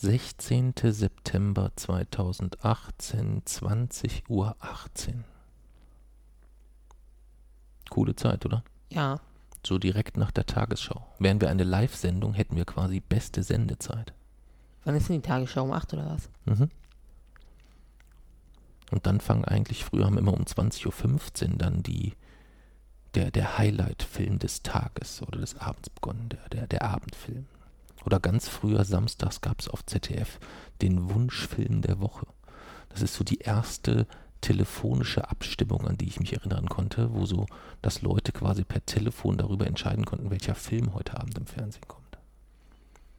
16. September 2018, 20 Uhr 18. Coole Zeit, oder? Ja. So direkt nach der Tagesschau. Wären wir eine Live-Sendung, hätten wir quasi beste Sendezeit. Wann ist denn die Tagesschau? Um 8 oder was? Mhm. Und dann fangen eigentlich, früher haben immer um 20.15 Uhr dann die, der, der Highlight-Film des Tages oder des Abends begonnen, der, der, der Abendfilm. Oder ganz früher samstags gab es auf ZDF den Wunschfilm der Woche. Das ist so die erste telefonische Abstimmung, an die ich mich erinnern konnte, wo so, dass Leute quasi per Telefon darüber entscheiden konnten, welcher Film heute Abend im Fernsehen kommt.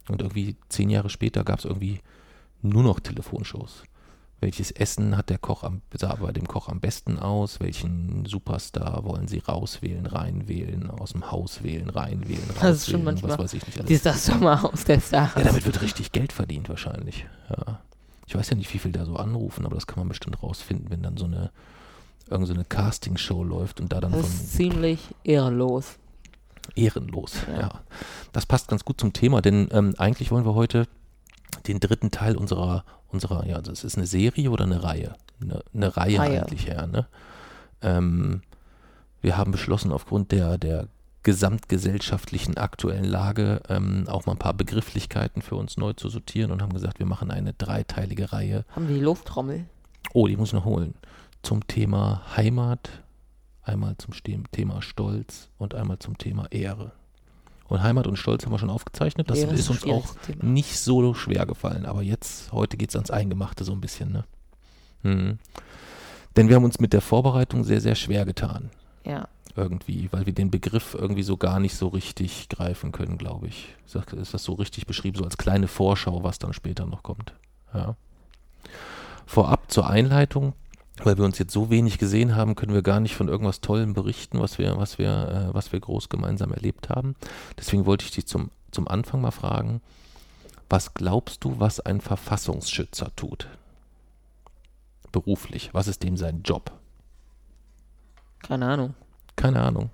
Und irgendwie zehn Jahre später gab es irgendwie nur noch Telefonshows. Welches Essen hat der Koch am, sah bei dem Koch am besten aus? Welchen Superstar wollen Sie rauswählen, reinwählen, aus dem Haus wählen, reinwählen, rauswählen? Das ist schon manchmal. Was weiß ich nicht alles. Dieses Sommerhaus der Stars. Ja, damit wird richtig Geld verdient wahrscheinlich. Ja. Ich weiß ja nicht, wie viel da so anrufen, aber das kann man bestimmt rausfinden, wenn dann so eine irgend so eine Castingshow läuft und da dann Das von ist ziemlich ehrenlos. ehrenlos. Ja. Ja. Das passt ganz gut zum Thema, denn ähm, eigentlich wollen wir heute den dritten Teil unserer, unserer, ja, das ist eine Serie oder eine Reihe? Eine, eine Reihe, Reihe. eigentlich, ja, ne? Ähm, wir haben beschlossen, aufgrund der, der gesamtgesellschaftlichen aktuellen Lage ähm, auch mal ein paar Begrifflichkeiten für uns neu zu sortieren und haben gesagt, wir machen eine dreiteilige Reihe. Haben wir die Lufttrommel? Oh, die muss ich noch holen. Zum Thema Heimat, einmal zum Thema Stolz und einmal zum Thema Ehre. Und Heimat und Stolz haben wir schon aufgezeichnet. Das Ehre ist ein uns auch Thema. nicht so schwer gefallen. Aber jetzt, heute geht es ans Eingemachte so ein bisschen. Ne? Mhm. Denn wir haben uns mit der Vorbereitung sehr, sehr schwer getan. Ja. Irgendwie, weil wir den Begriff irgendwie so gar nicht so richtig greifen können, glaube ich. Ist das- Ist das so richtig beschrieben, so als kleine Vorschau, was dann später noch kommt? Ja. Vorab zur Einleitung, weil wir uns jetzt so wenig gesehen haben, können wir gar nicht von irgendwas Tollem berichten, was wir, was wir, äh, was wir groß gemeinsam erlebt haben. Deswegen wollte ich dich zum, zum Anfang mal fragen, was glaubst du, was ein Verfassungsschützer tut? Beruflich. Was ist dem sein Job? Keine Ahnung. Keine Ahnung.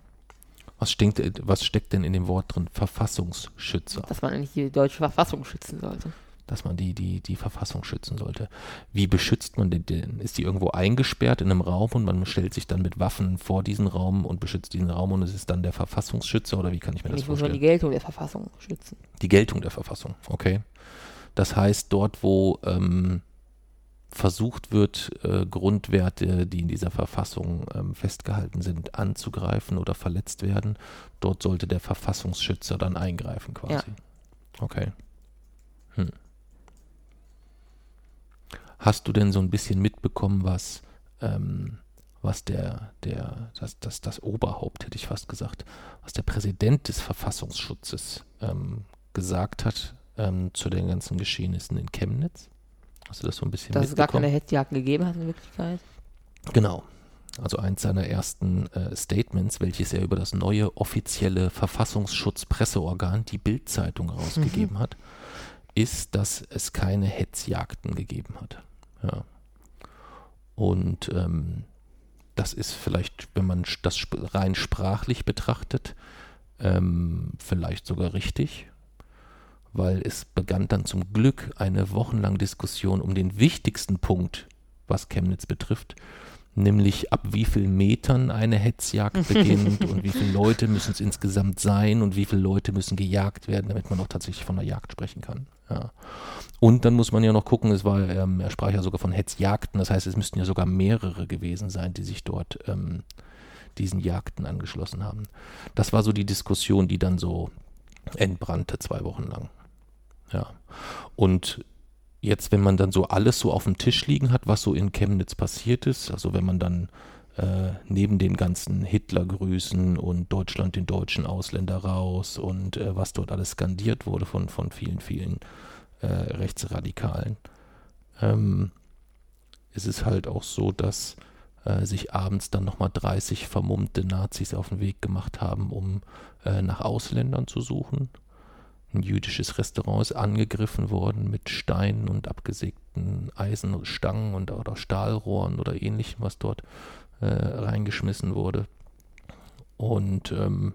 Was steckt, was steckt denn in dem Wort drin? Verfassungsschützer. Dass man eigentlich die deutsche Verfassung schützen sollte. Dass man die, die, die Verfassung schützen sollte. Wie beschützt man den denn? Ist die irgendwo eingesperrt in einem Raum und man stellt sich dann mit Waffen vor diesen Raum und beschützt diesen Raum und es ist dann der Verfassungsschützer oder wie kann ich mir das Eigentlich muss man die vorstellen? Geltung der Verfassung schützen. Die Geltung der Verfassung, okay. Das heißt, dort, wo ähm, versucht wird, äh, Grundwerte, die in dieser Verfassung ähm, festgehalten sind, anzugreifen oder verletzt werden, dort sollte der Verfassungsschützer dann eingreifen quasi. Ja. Okay. Hm. Hast du denn so ein bisschen mitbekommen, was, ähm, was der, der, das, das, das Oberhaupt, hätte ich fast gesagt, was der Präsident des Verfassungsschutzes ähm, gesagt hat ähm, zu den ganzen Geschehnissen in Chemnitz? Hast du das so ein bisschen Dass es gar mitbekommen? keine Hetzjagden gegeben hat in Wirklichkeit. Genau. Also eins seiner ersten äh, Statements, welches er über das neue offizielle Verfassungsschutzpresseorgan, die Bild-Zeitung, rausgegeben hat, ist, dass es keine Hetzjagden gegeben hat. Ja. Und ähm, das ist vielleicht, wenn man das rein sprachlich betrachtet, ähm, vielleicht sogar richtig, weil es begann dann zum Glück eine wochenlange Diskussion um den wichtigsten Punkt, was Chemnitz betrifft, nämlich ab wie vielen Metern eine Hetzjagd beginnt und wie viele Leute müssen es insgesamt sein und wie viele Leute müssen gejagt werden, damit man auch tatsächlich von einer Jagd sprechen kann. Ja. Und dann muss man ja noch gucken, es war, ähm, er sprach ja sogar von Hetzjagden, das heißt, es müssten ja sogar mehrere gewesen sein, die sich dort ähm, diesen Jagden angeschlossen haben. Das war so die Diskussion, die dann so entbrannte zwei Wochen lang. Ja. Und jetzt, wenn man dann so alles so auf dem Tisch liegen hat, was so in Chemnitz passiert ist, also wenn man dann äh, neben den ganzen Hitlergrüßen und Deutschland den deutschen Ausländer raus und äh, was dort alles skandiert wurde von, von vielen, vielen äh, Rechtsradikalen, ähm, ist es halt auch so, dass äh, sich abends dann nochmal 30 vermummte Nazis auf den Weg gemacht haben, um äh, nach Ausländern zu suchen. Ein jüdisches Restaurant ist angegriffen worden mit Steinen und abgesägten Eisenstangen und oder Stahlrohren oder ähnlichem, was dort äh, reingeschmissen wurde. Und ähm,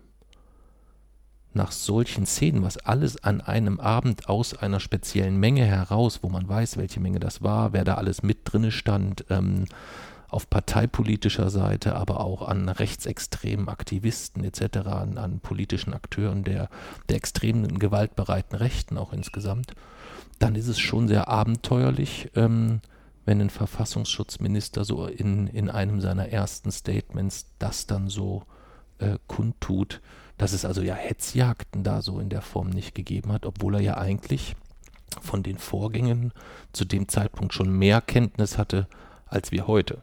nach solchen Szenen, was alles an einem Abend aus einer speziellen Menge heraus, wo man weiß, welche Menge das war, wer da alles mit drinne stand, ähm, auf parteipolitischer Seite, aber auch an rechtsextremen Aktivisten etc., an, an politischen Akteuren der, der extremen gewaltbereiten Rechten auch insgesamt, dann ist es schon sehr abenteuerlich, ähm, wenn ein Verfassungsschutzminister so in, in einem seiner ersten Statements das dann so äh, kundtut, dass es also ja Hetzjagden da so in der Form nicht gegeben hat, obwohl er ja eigentlich von den Vorgängen zu dem Zeitpunkt schon mehr Kenntnis hatte als wir heute.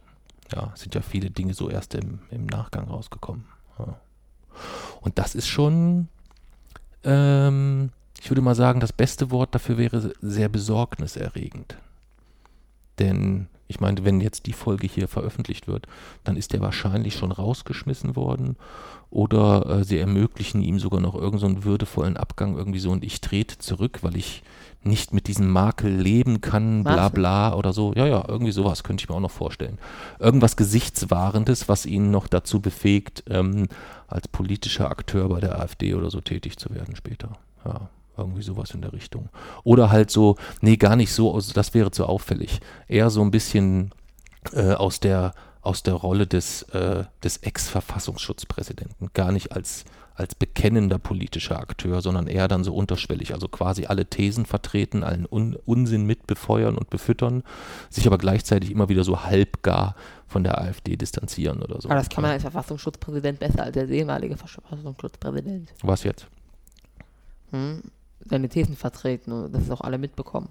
Ja, sind ja viele Dinge so erst im, im Nachgang rausgekommen. Ja. Und das ist schon, ähm, ich würde mal sagen, das beste Wort dafür wäre sehr besorgniserregend. Denn ich meine, wenn jetzt die Folge hier veröffentlicht wird, dann ist er wahrscheinlich schon rausgeschmissen worden oder äh, sie ermöglichen ihm sogar noch irgendeinen so würdevollen Abgang irgendwie so und ich trete zurück, weil ich nicht mit diesem Makel leben kann, bla bla oder so. Ja, ja, irgendwie sowas könnte ich mir auch noch vorstellen. Irgendwas Gesichtswahrendes, was ihn noch dazu befähigt, ähm, als politischer Akteur bei der AfD oder so tätig zu werden später. Ja, irgendwie sowas in der Richtung. Oder halt so, nee, gar nicht so, also das wäre zu auffällig. Eher so ein bisschen äh, aus der aus der Rolle des, äh, des Ex-Verfassungsschutzpräsidenten, gar nicht als als bekennender politischer Akteur, sondern eher dann so unterschwellig, also quasi alle Thesen vertreten, allen Un Unsinn mitbefeuern und befüttern, sich aber gleichzeitig immer wieder so halbgar von der AfD distanzieren oder so. Aber das kann man als Verfassungsschutzpräsident besser als der ehemalige Verfassungsschutzpräsident. Was jetzt? Hm? Seine Thesen vertreten und das ist auch alle mitbekommen.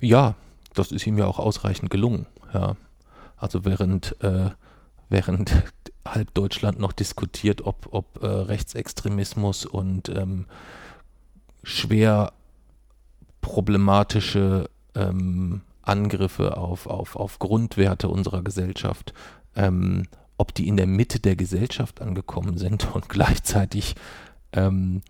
Ja, das ist ihm ja auch ausreichend gelungen, ja. Also während äh, während halb Deutschland noch diskutiert, ob, ob äh, Rechtsextremismus und ähm, schwer problematische ähm, Angriffe auf, auf, auf Grundwerte unserer Gesellschaft, ähm, ob die in der Mitte der Gesellschaft angekommen sind und gleichzeitig ähm,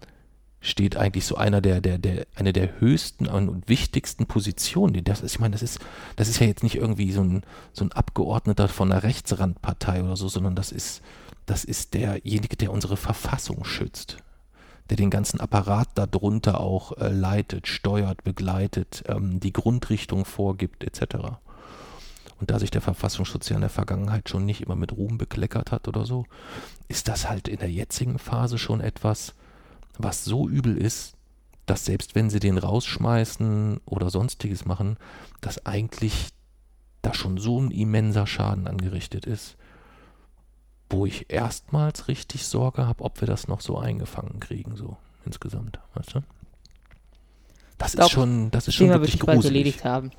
steht eigentlich so einer der, der, der, eine der höchsten und wichtigsten Positionen. Das ist, ich meine, das ist, das ist ja jetzt nicht irgendwie so ein, so ein Abgeordneter von einer Rechtsrandpartei oder so, sondern das ist, das ist derjenige, der unsere Verfassung schützt, der den ganzen Apparat darunter auch äh, leitet, steuert, begleitet, ähm, die Grundrichtung vorgibt, etc. Und da sich der Verfassungsschutz ja in der Vergangenheit schon nicht immer mit Ruhm bekleckert hat oder so, ist das halt in der jetzigen Phase schon etwas, was so übel ist, dass selbst wenn sie den rausschmeißen oder sonstiges machen, dass eigentlich da schon so ein immenser Schaden angerichtet ist, wo ich erstmals richtig Sorge habe, ob wir das noch so eingefangen kriegen, so insgesamt, weißt du? Das glaub, ist schon, das ist schon wirklich gruselig. bald erledigt haben.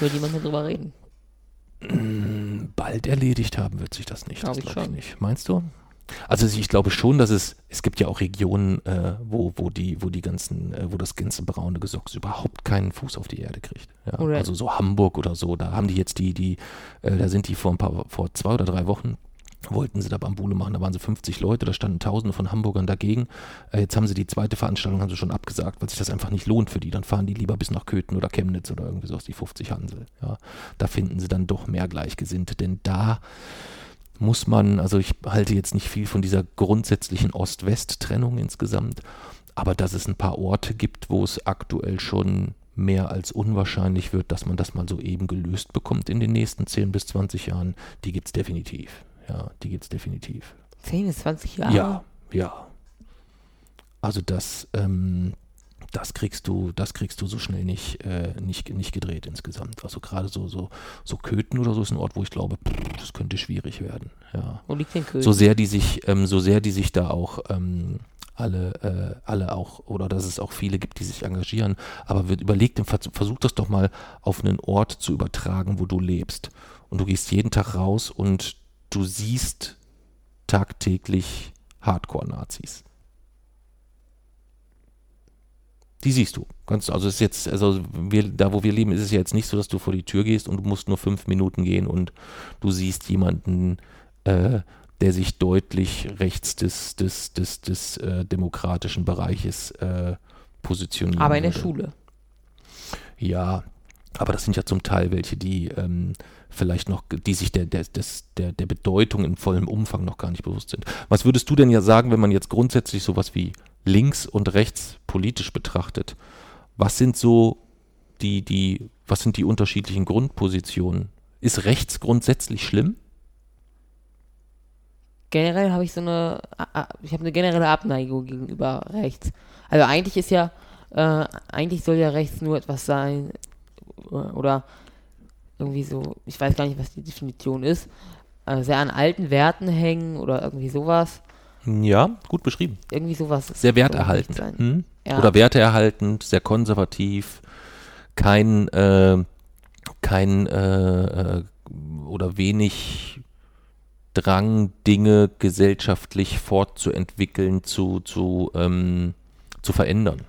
Will niemand mehr drüber reden? Bald erledigt haben wird sich das nicht. Glaube ich schon. nicht. Meinst du? Also ich glaube schon, dass es, es gibt ja auch Regionen, äh, wo, wo die, wo die ganzen, äh, wo das ganze braune Gesocks überhaupt keinen Fuß auf die Erde kriegt. Ja, also so Hamburg oder so, da haben die jetzt die, die, äh, da sind die vor ein paar, vor zwei oder drei Wochen wollten sie da Bambule machen, da waren sie 50 Leute, da standen Tausende von Hamburgern dagegen. Äh, jetzt haben sie die zweite Veranstaltung haben sie schon abgesagt, weil sich das einfach nicht lohnt für die. Dann fahren die lieber bis nach Köthen oder Chemnitz oder irgendwie so aus die 50 Hansel. Ja, da finden sie dann doch mehr Gleichgesinnte, denn da muss man, also ich halte jetzt nicht viel von dieser grundsätzlichen Ost-West-Trennung insgesamt, aber dass es ein paar Orte gibt, wo es aktuell schon mehr als unwahrscheinlich wird, dass man das mal so eben gelöst bekommt in den nächsten 10 bis 20 Jahren, die gibt es definitiv. Ja, die gibt es definitiv. 10 bis 20 Jahre? Ja, ja. Also das, ähm, das kriegst du, das kriegst du so schnell nicht, äh, nicht, nicht gedreht insgesamt. Also gerade so, so, so Köthen oder so ist ein Ort, wo ich glaube, pff, das könnte schwierig werden. Ja. Wo liegt denn Köthen? So sehr die sich, ähm, so sehr die sich da auch ähm, alle, äh, alle auch, oder dass es auch viele gibt, die sich engagieren, aber wird überlegt, versuch das doch mal auf einen Ort zu übertragen, wo du lebst. Und du gehst jeden Tag raus und du siehst tagtäglich Hardcore-Nazis. Die siehst du. Ganz, also ist jetzt, also wir, da wo wir leben, ist es ja jetzt nicht so, dass du vor die Tür gehst und du musst nur fünf Minuten gehen und du siehst jemanden, äh, der sich deutlich rechts des, des, des, des äh, demokratischen Bereiches äh, positioniert. Aber in der Schule. Ja, aber das sind ja zum Teil welche, die ähm, vielleicht noch, die sich der, der, der, der Bedeutung in vollem Umfang noch gar nicht bewusst sind. Was würdest du denn ja sagen, wenn man jetzt grundsätzlich sowas wie links und rechts politisch betrachtet, was sind so die, die, was sind die unterschiedlichen Grundpositionen? Ist rechts grundsätzlich schlimm? Generell habe ich so eine, ich habe eine generelle Abneigung gegenüber rechts. Also eigentlich ist ja, äh, eigentlich soll ja rechts nur etwas sein, oder irgendwie so, ich weiß gar nicht, was die Definition ist, äh, sehr an alten Werten hängen oder irgendwie sowas. Ja, gut beschrieben. Irgendwie sowas. Sehr werterhaltend. Hm? Ja. Oder werteerhaltend, sehr konservativ, kein, äh, kein äh, äh, oder wenig Drang, Dinge gesellschaftlich fortzuentwickeln, zu, zu, ähm, zu verändern.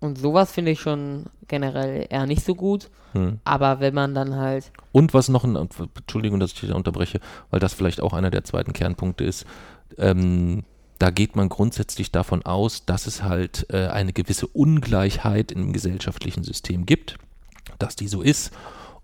Und sowas finde ich schon generell eher nicht so gut. Hm. Aber wenn man dann halt. Und was noch ein, Entschuldigung, dass ich dich da unterbreche, weil das vielleicht auch einer der zweiten Kernpunkte ist, ähm, da geht man grundsätzlich davon aus, dass es halt äh, eine gewisse Ungleichheit im gesellschaftlichen System gibt, dass die so ist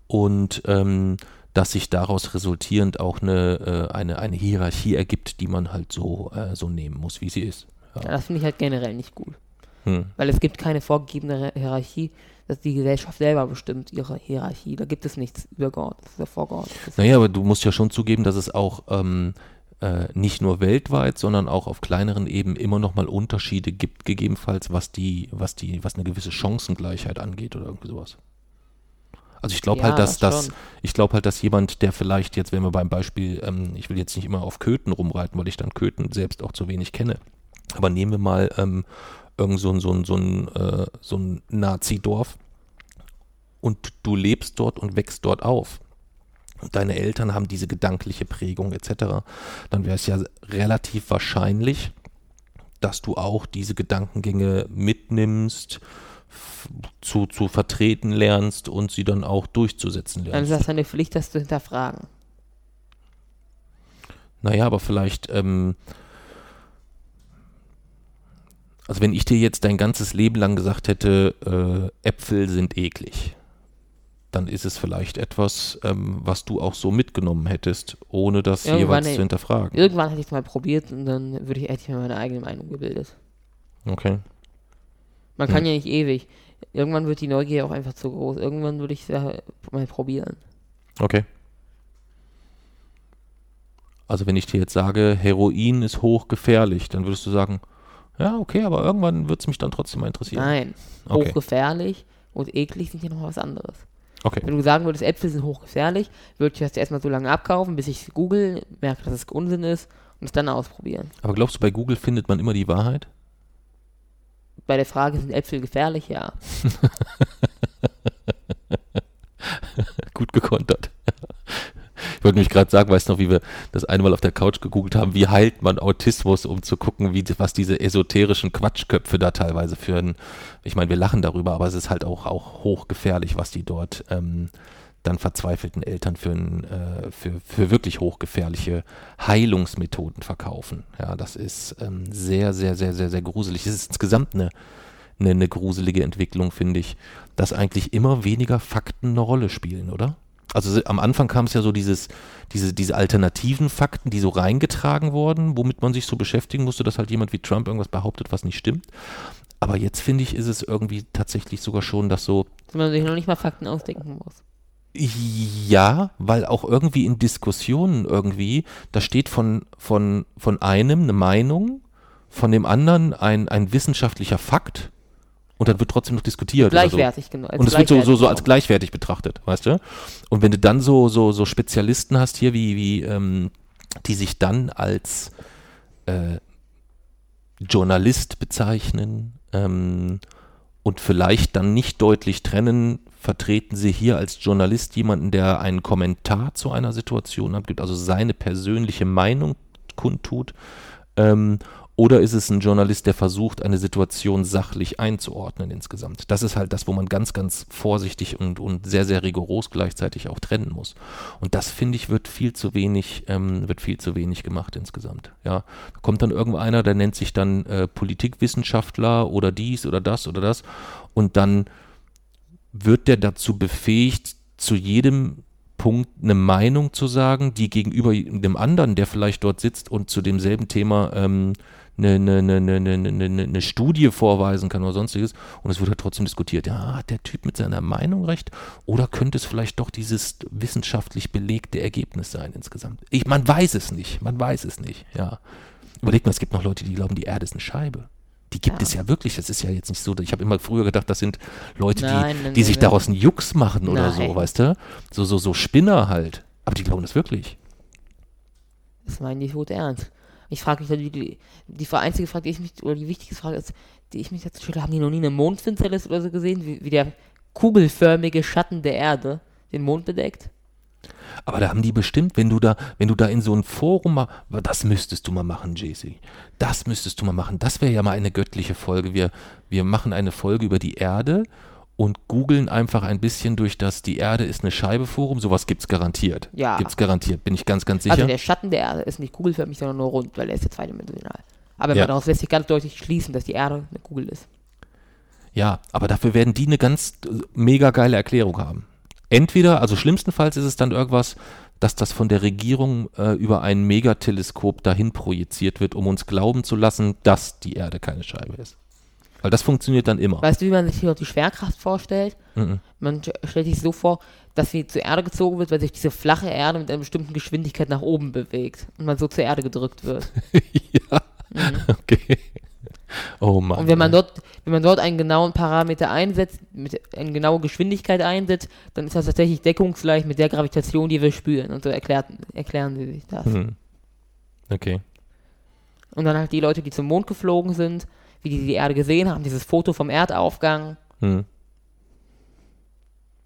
und ähm, dass sich daraus resultierend auch eine, äh, eine, eine Hierarchie ergibt, die man halt so, äh, so nehmen muss, wie sie ist. Ja. Das finde ich halt generell nicht gut. Hm. Weil es gibt keine vorgegebene Hierarchie, dass die Gesellschaft selber bestimmt ihre Hierarchie. Da gibt es nichts übergeordnetes oder vorgeordnetes. Naja, aber du musst ja schon zugeben, dass es auch ähm, äh, nicht nur weltweit, sondern auch auf kleineren Ebenen immer noch mal Unterschiede gibt, gegebenenfalls, was die, was die, was eine gewisse Chancengleichheit angeht oder irgendwie sowas. Also ich glaube ja, halt, dass das, ich glaube halt, dass jemand, der vielleicht jetzt, wenn wir beim Beispiel, ähm, ich will jetzt nicht immer auf Köthen rumreiten, weil ich dann Köthen selbst auch zu wenig kenne. Aber nehmen wir mal ähm, irgend so ein, so ein, so ein, äh, so ein Nazi-Dorf und du lebst dort und wächst dort auf. Deine Eltern haben diese gedankliche Prägung etc., dann wäre es ja relativ wahrscheinlich, dass du auch diese Gedankengänge mitnimmst, zu, zu vertreten lernst und sie dann auch durchzusetzen lernst. Also das ist eine Pflicht, das zu hinterfragen. Naja, aber vielleicht ähm, also wenn ich dir jetzt dein ganzes Leben lang gesagt hätte, äh, Äpfel sind eklig, dann ist es vielleicht etwas, ähm, was du auch so mitgenommen hättest, ohne das irgendwann jeweils zu hinterfragen. Irgendwann hätte ich es mal probiert und dann würde ich, hätte ich mir meine eigene Meinung gebildet. Okay. Man kann hm. ja nicht ewig. Irgendwann wird die Neugier auch einfach zu groß. Irgendwann würde ich es ja mal probieren. Okay. Also wenn ich dir jetzt sage, Heroin ist hochgefährlich, dann würdest du sagen, ja, okay, aber irgendwann wird es mich dann trotzdem mal interessieren. Nein, okay. hochgefährlich und eklig sind ja noch was anderes. Okay. Wenn du sagen würdest, Äpfel sind hochgefährlich, würde ich das erstmal so lange abkaufen, bis ich google, merke, dass es Unsinn ist und es dann ausprobieren. Aber glaubst du, bei Google findet man immer die Wahrheit? Bei der Frage, sind Äpfel gefährlich? Ja. Gut gekontert. Ich wollte mich gerade sagen, weißt du noch, wie wir das einmal auf der Couch gegoogelt haben, wie heilt man Autismus, um zu gucken, wie, was diese esoterischen Quatschköpfe da teilweise führen. Ich meine, wir lachen darüber, aber es ist halt auch, auch hochgefährlich, was die dort ähm, dann verzweifelten Eltern für, ein, äh, für, für wirklich hochgefährliche Heilungsmethoden verkaufen. Ja, das ist ähm, sehr, sehr, sehr, sehr, sehr gruselig. Es ist insgesamt eine, eine gruselige Entwicklung, finde ich, dass eigentlich immer weniger Fakten eine Rolle spielen, oder? Also am Anfang kam es ja so dieses, diese, diese alternativen Fakten, die so reingetragen wurden, womit man sich so beschäftigen musste, dass halt jemand wie Trump irgendwas behauptet, was nicht stimmt. Aber jetzt finde ich, ist es irgendwie tatsächlich sogar schon, dass so. Dass man sich noch nicht mal Fakten ausdenken muss. Ja, weil auch irgendwie in Diskussionen irgendwie, da steht von, von, von einem eine Meinung, von dem anderen ein, ein wissenschaftlicher Fakt und dann wird trotzdem noch diskutiert. Gleichwertig, so. genau. Und es wird so, so, so als gleichwertig betrachtet, weißt du? Und wenn du dann so, so, so Spezialisten hast hier, wie, wie ähm, die sich dann als äh, Journalist bezeichnen ähm, und vielleicht dann nicht deutlich trennen, vertreten sie hier als Journalist jemanden, der einen Kommentar zu einer Situation abgibt, also seine persönliche Meinung kundtut, ähm, oder ist es ein Journalist, der versucht, eine Situation sachlich einzuordnen insgesamt? Das ist halt das, wo man ganz, ganz vorsichtig und, und sehr, sehr rigoros gleichzeitig auch trennen muss. Und das, finde ich, wird viel zu wenig, ähm, wird viel zu wenig gemacht insgesamt. Ja, da kommt dann irgendeiner, der nennt sich dann äh, Politikwissenschaftler oder dies oder das oder das. Und dann wird der dazu befähigt, zu jedem Punkt eine Meinung zu sagen, die gegenüber dem anderen, der vielleicht dort sitzt und zu demselben Thema ähm, eine, eine, eine, eine, eine, Studie vorweisen kann oder sonstiges. Und es wird halt trotzdem diskutiert, ja, hat der Typ mit seiner Meinung recht oder könnte es vielleicht doch dieses wissenschaftlich belegte Ergebnis sein insgesamt? Ich, man weiß es nicht, man weiß es nicht, ja. Überleg mal, es gibt noch Leute, die glauben, die Erde ist eine Scheibe. Die gibt Ja. es ja wirklich. Das ist ja jetzt nicht so. Ich habe immer früher gedacht, das sind Leute, Nein, die, nein, die nein, sich daraus einen Jux machen oder so, weißt du? So, so, so Spinner halt. Aber die glauben das wirklich. Das meinen die tot ernst. Ich frage mich, die, die, einzige Frage, die ich mich, oder die wichtigste Frage ist, die ich mich dazu stelle, haben die noch nie eine Mondfinsternis oder so gesehen, wie, wie der kugelförmige Schatten der Erde den Mond bedeckt? Aber da haben die bestimmt, wenn du da, wenn du da in so ein Forum das müsstest du mal machen, JC. Das müsstest du mal machen. Das wäre ja mal eine göttliche Folge. Wir, wir machen eine Folge über die Erde und googeln einfach ein bisschen durch das Die Erde ist eine Scheibe Forum. Sowas gibt's garantiert. Ja. Gibt's garantiert, bin ich ganz, ganz sicher. Also der Schatten der Erde ist nicht kugelförmig, sondern nur rund, weil er ist ja zweidimensional. Aber Ja. daraus lässt sich ganz deutlich schließen, dass die Erde eine Kugel ist. Ja, aber dafür werden die eine ganz äh, mega geile Erklärung haben. Entweder, also schlimmstenfalls ist es dann irgendwas, dass das von der Regierung äh, über ein Megateleskop dahin projiziert wird, um uns glauben zu lassen, dass die Erde keine Scheibe ist. Weil das funktioniert dann immer. Weißt du, wie man sich hier die Schwerkraft vorstellt? Mhm. Man st- stellt sich so vor, dass sie zur Erde gezogen wird, weil sich diese flache Erde mit einer bestimmten Geschwindigkeit nach oben bewegt und man so zur Erde gedrückt wird. ja, okay. Oh Mann. Und wenn man dort, wenn man dort einen genauen Parameter einsetzt, mit eine genaue Geschwindigkeit einsetzt, dann ist das tatsächlich deckungsgleich mit der Gravitation, die wir spüren. Und so erklärt, erklären sie sich das. Mhm. Okay. Und dann halt die Leute, die zum Mond geflogen sind, wie die die Erde gesehen haben, dieses Foto vom Erdaufgang Mhm.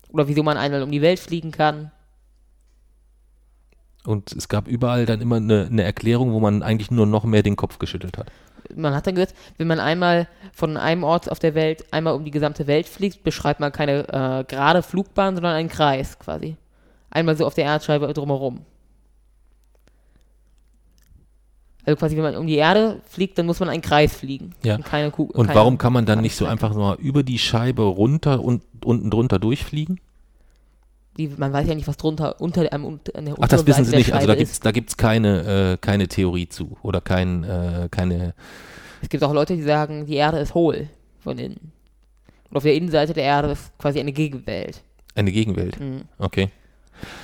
oder wieso man einmal um die Welt fliegen kann. Und es gab überall dann immer eine, eine Erklärung, wo man eigentlich nur noch mehr den Kopf geschüttelt hat. Man hat dann gesagt, wenn man einmal von einem Ort auf der Welt einmal um die gesamte Welt fliegt, beschreibt man keine äh, gerade Flugbahn, sondern einen Kreis quasi. Einmal so auf der Erdscheibe drumherum. Also quasi, wenn man um die Erde fliegt, dann muss man einen Kreis fliegen. Ja. Und, keine Kuh, Und keine, warum kann man dann nicht so einfach mal über die Scheibe runter und unten drunter durchfliegen? Die, man weiß ja nicht, was drunter unter einem unter, an der Ach, das wissen Seite Sie nicht. Also da gibt's da gibt's keine, äh, keine Theorie zu. Oder kein, äh, keine. Es gibt auch Leute, die sagen, die Erde ist hohl von innen. Und auf der Innenseite der Erde ist quasi eine Gegenwelt. Eine Gegenwelt. Mhm. Okay.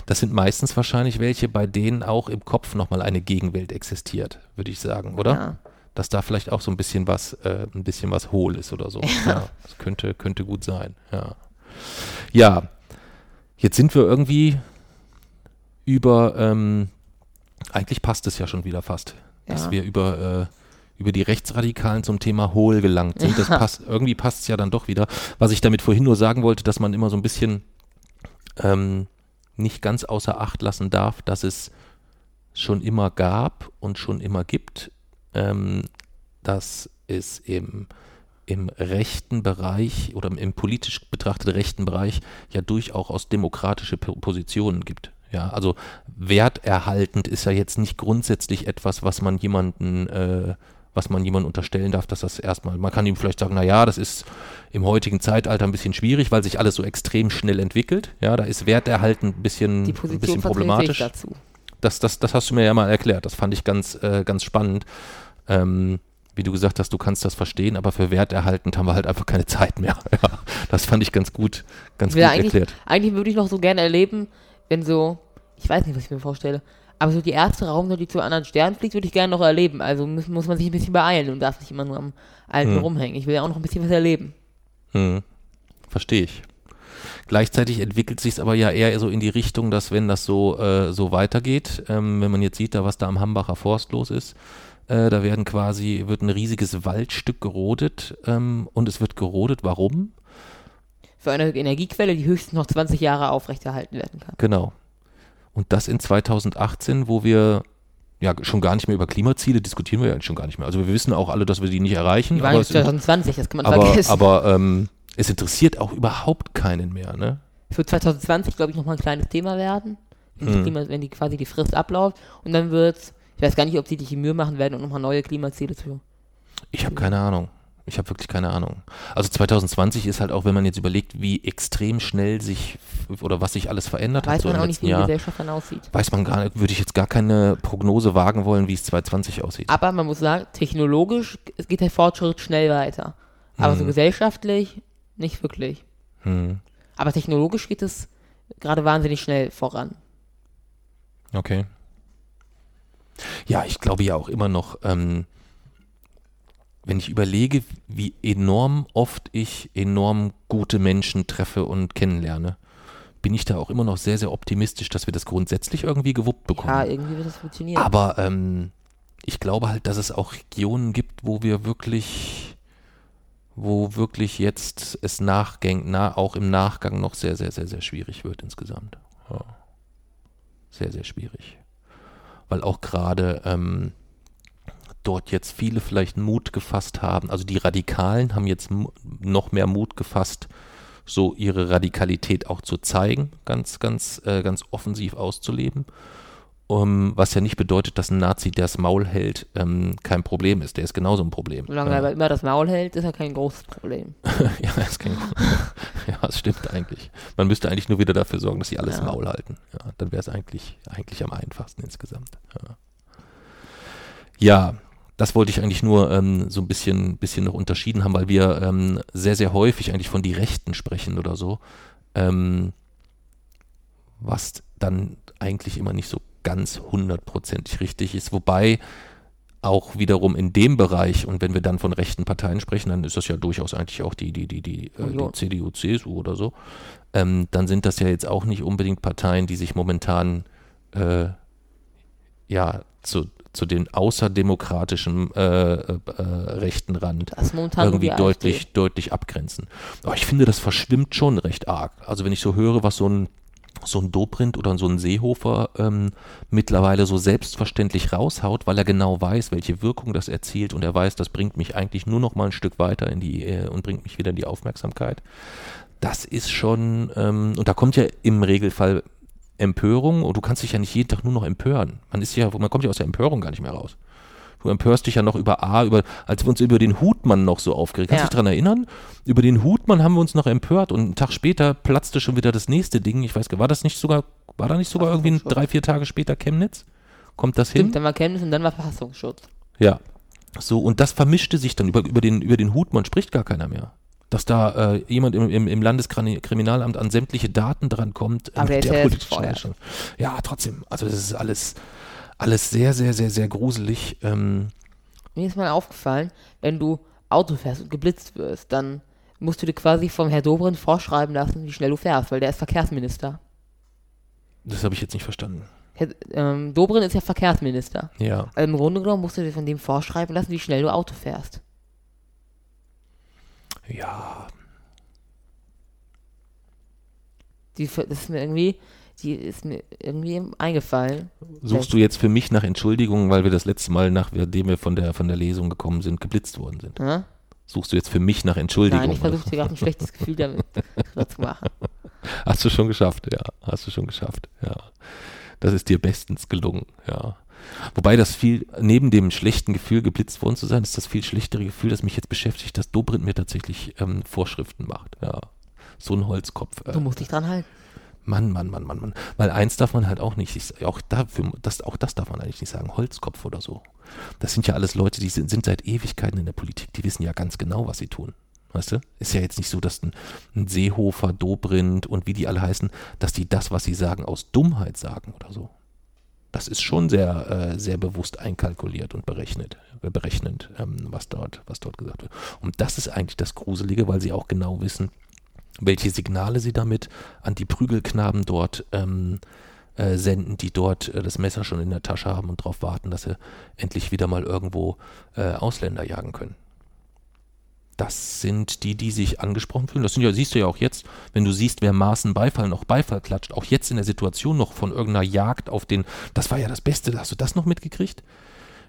Das sind meistens wahrscheinlich welche, bei denen auch im Kopf nochmal eine Gegenwelt existiert, würde ich sagen, oder? Ja. Dass da vielleicht auch so ein bisschen was, äh, ein bisschen was hohl ist oder so. Ja. das könnte, könnte gut sein. Ja. Ja. Jetzt sind wir irgendwie über, ähm, eigentlich passt es ja schon wieder fast, dass Ja. wir über, äh, über die Rechtsradikalen zum Thema hohl gelangt sind. Das Ja. passt, irgendwie passt es ja dann doch wieder. Was ich damit vorhin nur sagen wollte, dass man immer so ein bisschen ähm, nicht ganz außer Acht lassen darf, dass es schon immer gab und schon immer gibt, ähm, dass es im, im rechten Bereich oder im politisch betrachteten rechten Bereich ja durchaus aus demokratische Po- Positionen gibt. Ja, also werterhaltend ist ja jetzt nicht grundsätzlich etwas, was man jemanden, äh, was man jemandem unterstellen darf, dass das erstmal, man kann ihm vielleicht sagen, na ja, das ist im heutigen Zeitalter ein bisschen schwierig, weil sich alles so extrem schnell entwickelt. Ja, da ist werterhalten ein bisschen, Die ein Position bisschen vertrete ich problematisch. dazu. Das, das, das hast du mir ja mal erklärt. Das fand ich ganz, äh, ganz spannend. Ähm, wie du gesagt hast, du kannst das verstehen, aber für werterhaltend haben wir halt einfach keine Zeit mehr. Ja, das fand ich ganz gut, ganz will gut eigentlich, erklärt. eigentlich würde ich noch so gerne erleben, wenn so, ich weiß nicht, was ich mir vorstelle, aber so die erste Raumsonde, die zu anderen Sternen fliegt, würde ich gerne noch erleben. Also muss, muss man sich ein bisschen beeilen und darf nicht immer nur am Alten Hm. rumhängen. Ich will ja auch noch ein bisschen was erleben. Hm. Verstehe ich. Gleichzeitig entwickelt sich es aber ja eher so in die Richtung, dass wenn das so, äh, so weitergeht, ähm, wenn man jetzt sieht, da was da am Hambacher Forst los ist, äh, da werden quasi, wird ein riesiges Waldstück gerodet ähm, und es wird gerodet, warum? Für eine Energiequelle, die höchstens noch 20 Jahre aufrechterhalten werden kann. Genau. Und das in 2018, wo wir ja schon gar nicht mehr über Klimaziele diskutieren wir ja schon gar nicht mehr. Also wir wissen auch alle, dass wir die nicht erreichen, Die waren aber, jetzt es, 2020, das kann man aber, vergessen. aber ähm, es interessiert auch überhaupt keinen mehr, ne? Für 2020, glaube ich, nochmal ein kleines Thema werden. Wenn, die Hm. Klima, wenn die quasi die Frist abläuft. Und dann wird ich weiß gar nicht, ob sie sich die Mühe machen werden, um nochmal neue Klimaziele zu. Ich habe keine Ahnung. Ich habe wirklich keine Ahnung. Also 2020 ist halt auch, wenn man jetzt überlegt, wie extrem schnell sich oder was sich alles verändert Weiß hat. so man im auch nicht, wie die Gesellschaft dann aussieht. Weiß man gar nicht, würde ich jetzt gar keine Prognose wagen wollen, wie es 2020 aussieht. Aber man muss sagen, technologisch geht der Fortschritt schnell weiter. Aber so Mhm. gesellschaftlich nicht wirklich. Hm. Aber technologisch geht es gerade wahnsinnig schnell voran. Okay. Ja, ich glaube ja auch immer noch, ähm, wenn ich überlege, wie enorm oft ich enorm gute Menschen treffe und kennenlerne, bin ich da auch immer noch sehr, sehr optimistisch, dass wir das grundsätzlich irgendwie gewuppt bekommen. Ja, irgendwie wird das funktionieren. Aber ähm, ich glaube halt, dass es auch Regionen gibt, wo wir wirklich, wo wirklich jetzt es nachgäng, na, auch im Nachgang noch sehr, sehr, sehr, sehr schwierig wird insgesamt. Ja. Sehr, sehr schwierig. Weil auch gerade ähm, dort jetzt viele vielleicht Mut gefasst haben. Also die Radikalen haben jetzt noch mehr Mut gefasst, so ihre Radikalität auch zu zeigen, ganz, ganz, äh, ganz offensiv auszuleben. Um, was ja nicht bedeutet, dass ein Nazi, der das Maul hält, ähm, kein Problem ist. Der ist genauso ein Problem. Solange er ja. aber immer das Maul hält, ist ja kein großes Problem. ja, das ist kein ja, das stimmt eigentlich. Man müsste eigentlich nur wieder dafür sorgen, dass sie alles Ja. Maul halten. Ja, dann wäre es eigentlich, eigentlich am einfachsten insgesamt. Ja. ja, das wollte ich eigentlich nur ähm, so ein bisschen, bisschen noch unterschieden haben, weil wir ähm, sehr, sehr häufig eigentlich von die Rechten sprechen oder so. Ähm, was dann eigentlich immer nicht so ganz hundertprozentig richtig ist. Wobei auch wiederum in dem Bereich, und wenn wir dann von rechten Parteien sprechen, dann ist das ja durchaus eigentlich auch die, die, die, die, äh, die. CDU, CSU oder so, ähm, dann sind das ja jetzt auch nicht unbedingt Parteien, die sich momentan äh, ja zu, zu den außerdemokratischen äh, äh, äh, rechten Rand irgendwie deutlich, deutlich abgrenzen. Aber ich finde, das verschwimmt schon recht arg. Also wenn ich so höre, was so ein so ein Dobrindt oder so ein Seehofer ähm, mittlerweile so selbstverständlich raushaut, weil er genau weiß, welche Wirkung das erzielt und er weiß, das bringt mich eigentlich nur noch mal ein Stück weiter in die äh, und bringt mich wieder in die Aufmerksamkeit. Das ist schon ähm, und da kommt ja im Regelfall Empörung und du kannst dich ja nicht jeden Tag nur noch empören. Man ist ja, man kommt ja aus der Empörung gar nicht mehr raus. Du empörst dich ja noch über A, über, als wir uns über den Hutmann noch so aufgeregt. Kannst du dich daran erinnern? Über den Hutmann haben wir uns noch empört und einen Tag später platzte schon wieder das nächste Ding. Ich weiß gar war das nicht sogar, war da nicht sogar irgendwie ein, drei, vier Tage später Chemnitz? Kommt das hin? Stimmt, dann war Chemnitz und dann war Verfassungsschutz. Ja. So, und das vermischte sich dann. Über, über, den, über den Hutmann spricht gar keiner mehr. Dass da äh, jemand im, im, im Landeskriminalamt an sämtliche Daten drankommt. äh, Aber der ist gefeuert. Einstellung. Ja, trotzdem. Also das ist alles, alles sehr, sehr, sehr, sehr gruselig. Ähm, Mir ist mal aufgefallen, wenn du Auto fährst und geblitzt wirst, dann musst du dir quasi vom Herr Dobrindt vorschreiben lassen, wie schnell du fährst, weil der ist Verkehrsminister. das habe ich jetzt nicht verstanden. Herr, ähm, Dobrindt ist ja Verkehrsminister. Ja. Also im Grunde genommen musst du dir von dem vorschreiben lassen, wie schnell du Auto fährst. Ja. Die, das ist mir irgendwie, die ist mir irgendwie eingefallen. Suchst du jetzt für mich nach Entschuldigungen, weil wir das letzte Mal, nachdem wir von der, von der Lesung gekommen sind, geblitzt worden sind? Ja? Suchst du jetzt für mich nach Entschuldigungen? Nein, ich versuche dir gerade ein schlechtes Gefühl damit zu machen. Hast du schon geschafft, ja. Hast du schon geschafft, ja. Das ist dir bestens gelungen, ja. Wobei das viel, neben dem schlechten Gefühl, geblitzt worden zu sein, ist das viel schlechtere Gefühl, das mich jetzt beschäftigt, dass Dobrindt mir tatsächlich ähm, Vorschriften macht, ja. So ein Holzkopf. Äh. Du musst dich dran halten. Mann, Mann, Mann, Mann, Mann. Weil eins darf man halt auch nicht, ich- auch, dafür, das, auch das darf man eigentlich nicht sagen, Holzkopf oder so. Das sind ja alles Leute, die sind, sind seit Ewigkeiten in der Politik, die wissen ja ganz genau, was sie tun. Weißt du? Ist ja jetzt nicht so, dass ein, ein Seehofer, Dobrindt und wie die alle heißen, dass die das, was sie sagen, aus Dummheit sagen oder so. Das ist schon sehr, äh, sehr bewusst einkalkuliert und berechnet, äh, berechnend, ähm, was, dort, was dort gesagt wird. Und das ist eigentlich das Gruselige, weil sie auch genau wissen, welche Signale sie damit an die Prügelknaben dort ähm, äh, senden, die dort äh, das Messer schon in der Tasche haben und darauf warten, dass sie endlich wieder mal irgendwo äh, Ausländer jagen können. Das sind die, die sich angesprochen fühlen. Das sind ja, siehst du ja auch jetzt, wenn du siehst, wer Maßen Beifall noch Beifall klatscht, auch jetzt in der Situation noch von irgendeiner Jagd auf den, das war ja das Beste, hast du das noch mitgekriegt?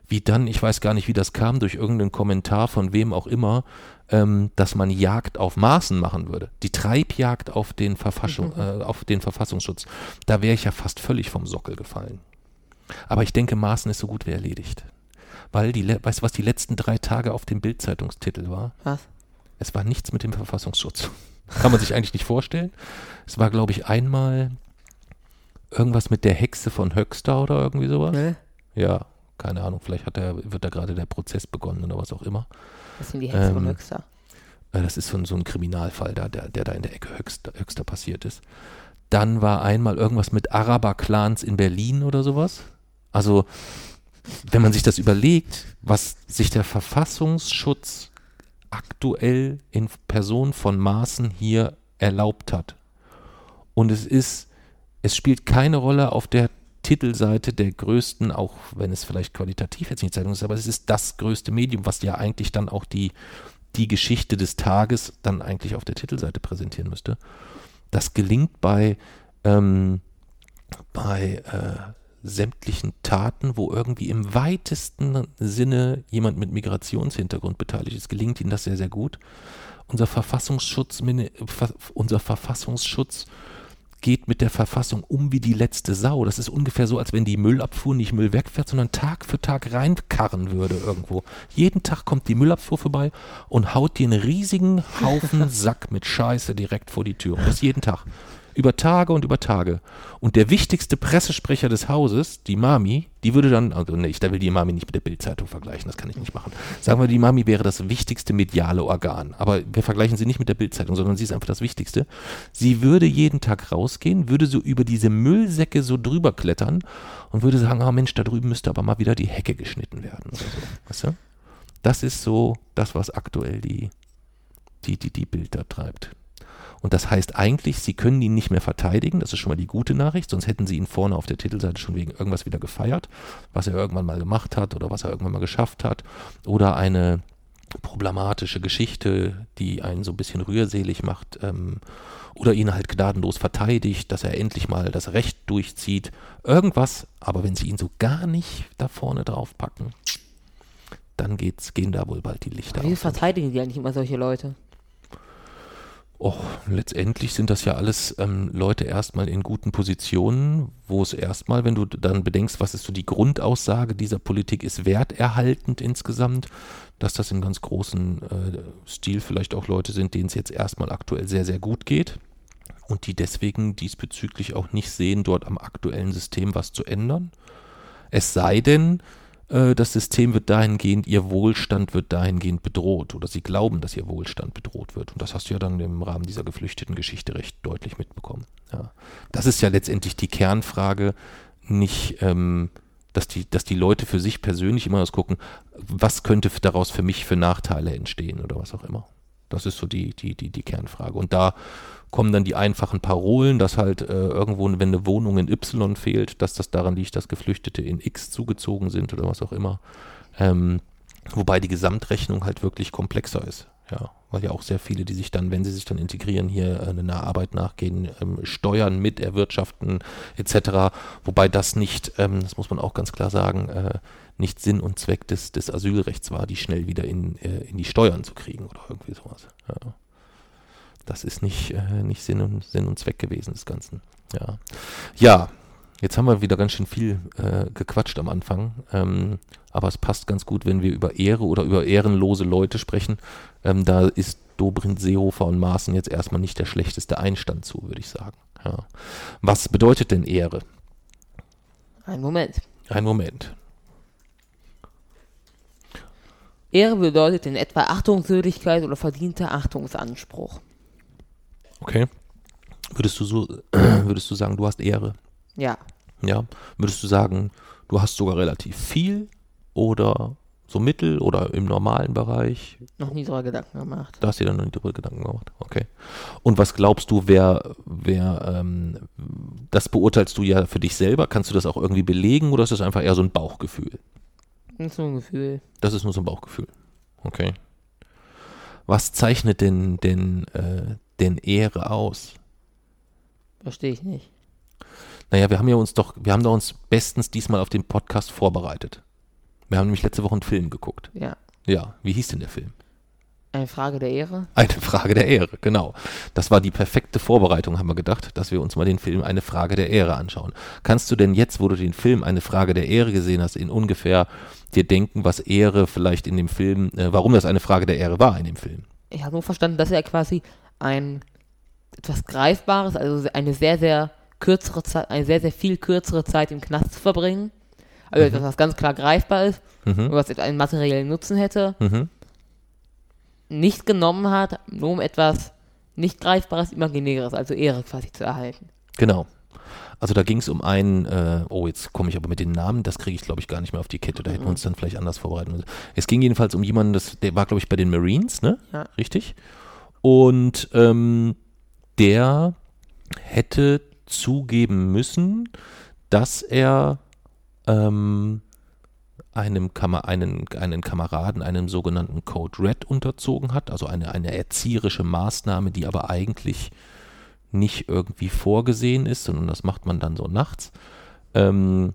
Wie dann, ich weiß gar nicht, wie das kam, durch irgendeinen Kommentar von wem auch immer, ähm, dass man Jagd auf Maßen machen würde. Die Treibjagd auf den, Verfassung, äh, auf den Verfassungsschutz. Da wäre ich ja fast völlig vom Sockel gefallen. Aber ich denke, Maßen ist so gut wie erledigt. Weil die, weißt du, was die letzten drei Tage auf dem Bildzeitungstitel war? Was? Es war nichts mit dem Verfassungsschutz. Kann man sich eigentlich nicht vorstellen. Es war, glaube ich, einmal irgendwas mit der Hexe von Höxter oder irgendwie sowas. Ne? Ja, keine Ahnung, vielleicht hat er, wird da gerade der Prozess begonnen oder was auch immer. Was sind die Hexe von Ähm, Höxter? Äh, Das ist so ein, so ein Kriminalfall, da, der, der da in der Ecke Höxter, Höxter passiert ist. Dann war einmal irgendwas mit Araber-Clans in Berlin oder sowas. Also, wenn man sich das überlegt, was sich der Verfassungsschutz aktuell in Person von Maßen hier erlaubt hat. Und es ist, es spielt keine Rolle auf der Titelseite der größten, auch wenn es vielleicht qualitativ jetzt nicht Zeitung ist, aber es ist das größte Medium, was ja eigentlich dann auch die, die Geschichte des Tages dann eigentlich auf der Titelseite präsentieren müsste. Das gelingt bei, ähm, bei äh, sämtlichen Taten, wo irgendwie im weitesten Sinne jemand mit Migrationshintergrund beteiligt ist, gelingt ihnen das sehr, sehr gut. Unser Verfassungsschutz, unser Verfassungsschutz geht mit der Verfassung um wie die letzte Sau. Das ist ungefähr so, als wenn die Müllabfuhr nicht Müll wegfährt, sondern Tag für Tag reinkarren würde irgendwo. Jeden Tag kommt die Müllabfuhr vorbei und haut dir einen riesigen Haufen Sack mit Scheiße direkt vor die Tür. Und das jeden Tag. Über Tage und über Tage. Und der wichtigste Pressesprecher des Hauses, die Mami, die würde dann, also nee, ich will die Mami nicht mit der Bildzeitung vergleichen, das kann ich nicht machen. Sagen wir, die Mami wäre das wichtigste mediale Organ. Aber wir vergleichen sie nicht mit der Bildzeitung, sondern sie ist einfach das Wichtigste. Sie würde jeden Tag rausgehen, würde so über diese Müllsäcke so drüber klettern und würde sagen, ah Mensch, da drüben müsste aber mal wieder die Hecke geschnitten werden oder so. Weißt du? Das ist so das, was aktuell die, die, die, die Bild da treibt. Und das heißt eigentlich, sie können ihn nicht mehr verteidigen. Das ist schon mal die gute Nachricht. Sonst hätten sie ihn vorne auf der Titelseite schon wegen irgendwas wieder gefeiert, was er irgendwann mal gemacht hat oder was er irgendwann mal geschafft hat. Oder eine problematische Geschichte, die einen so ein bisschen rührselig macht. Ähm, oder ihn halt gnadenlos verteidigt, dass er endlich mal das Recht durchzieht. Irgendwas. Aber wenn sie ihn so gar nicht da vorne drauf packen, dann geht's, gehen da wohl bald die Lichter Wieso aus. verteidigen die eigentlich immer solche Leute? Och, letztendlich sind das ja alles ähm, Leute erstmal in guten Positionen, wo es erstmal, wenn du dann bedenkst, was ist so die Grundaussage dieser Politik, ist werterhaltend insgesamt, dass das im ganz großen äh, Stil vielleicht auch Leute sind, denen es jetzt erstmal aktuell sehr, sehr gut geht und die deswegen diesbezüglich auch nicht sehen, dort am aktuellen System was zu ändern. Es sei denn, das System wird dahingehend, ihr Wohlstand wird dahingehend bedroht oder sie glauben, dass ihr Wohlstand bedroht wird. Und das hast du ja dann im Rahmen dieser geflüchteten Geschichte recht deutlich mitbekommen. Ja. Das ist ja letztendlich die Kernfrage, nicht, ähm, dass, die, dass die Leute für sich persönlich immer das gucken, was könnte daraus für mich für Nachteile entstehen oder was auch immer. Das ist so die, die, die, die Kernfrage. Und da kommen dann die einfachen Parolen, dass halt äh, irgendwo, wenn eine Wohnung in Y fehlt, dass das daran liegt, dass Geflüchtete in X zugezogen sind oder was auch immer. Ähm, wobei die Gesamtrechnung halt wirklich komplexer ist. Ja, weil ja auch sehr viele, die sich dann, wenn sie sich dann integrieren, hier äh, einer Arbeit nachgehen, ähm, Steuern mit erwirtschaften etc. Wobei das nicht, ähm, das muss man auch ganz klar sagen, äh, nicht Sinn und Zweck des, des Asylrechts war, die schnell wieder in, äh, in die Steuern zu kriegen oder irgendwie sowas. Ja. Das ist nicht, äh, nicht Sinn, und, Sinn und Zweck gewesen des Ganzen. Ja. ja, jetzt haben wir wieder ganz schön viel äh, gequatscht am Anfang. Ähm, aber es passt ganz gut, wenn wir über Ehre oder über ehrenlose Leute sprechen. Ähm, da ist Dobrindt, Seehofer und Maaßen jetzt erstmal nicht der schlechteste Einstand zu, würde ich sagen. Ja. Was bedeutet denn Ehre? Ein Moment. Ein Moment. Ehre bedeutet in etwa Achtungswürdigkeit oder verdienter Achtungsanspruch. Okay. Würdest du so, würdest du sagen, du hast Ehre? Ja. Ja. Würdest du sagen, du hast sogar relativ viel oder so mittel oder im normalen Bereich? Noch nie so Gedanken gemacht. Da hast du dir dann noch nicht darüber Gedanken gemacht. Okay. Und was glaubst du, wer, wer, ähm, das beurteilst du ja für dich selber? Kannst du das auch irgendwie belegen oder ist das einfach eher so ein Bauchgefühl? Das ist so ein Gefühl. Das ist nur so ein Bauchgefühl. Okay. Was zeichnet denn, denn, äh, denn Ehre aus? Verstehe ich nicht. Naja, wir haben ja uns doch, wir haben da uns bestens diesmal auf den Podcast vorbereitet. Wir haben nämlich letzte Woche einen Film geguckt. Ja. Ja, wie hieß denn der Film? Eine Frage der Ehre. Eine Frage der Ehre, genau. Das war die perfekte Vorbereitung, haben wir gedacht, dass wir uns mal den Film Eine Frage der Ehre anschauen. Kannst du denn jetzt, wo du den Film Eine Frage der Ehre gesehen hast, in ungefähr dir denken, was Ehre vielleicht in dem Film, äh, warum das eine Frage der Ehre war in dem Film? Ich habe nur verstanden, dass er quasi ein etwas Greifbares, also eine sehr, sehr kürzere Zeit, eine sehr, sehr viel kürzere Zeit im Knast zu verbringen. Also etwas, was ganz klar greifbar ist, Mhm. was einen materiellen Nutzen hätte, Mhm. nicht genommen hat, nur um etwas nicht greifbares, imaginäres, also Ehre quasi zu erhalten. Genau. Also da ging es um einen, äh, oh, jetzt komme ich aber mit den Namen, das kriege ich glaube ich gar nicht mehr auf die Kette, da hätten wir uns dann vielleicht anders vorbereiten müssen. Es ging jedenfalls um jemanden, das, der war glaube ich bei den Marines, ne? Ja. Richtig? Und ähm, der hätte zugeben müssen, dass er ähm, einem Kam einen, einen Kameraden einem sogenannten Code Red unterzogen hat, also eine, eine erzieherische Maßnahme, die aber eigentlich nicht irgendwie vorgesehen ist, sondern das macht man dann so nachts, ähm,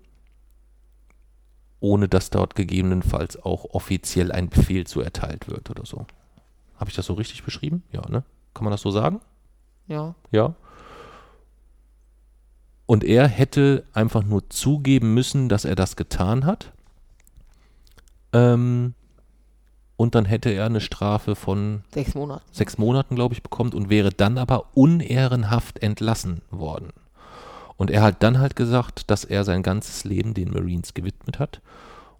ohne dass dort gegebenenfalls auch offiziell ein Befehl zu erteilt wird oder so. Habe ich das so richtig beschrieben? Ja, ne? Kann man das so sagen? Ja. Ja. Und er hätte einfach nur zugeben müssen, dass er das getan hat. Ähm, und dann hätte er eine Strafe von Sechs Monate. sechs Monaten, glaube ich, bekommt und wäre dann aber unehrenhaft entlassen worden. Und er hat dann halt gesagt, dass er sein ganzes Leben den Marines gewidmet hat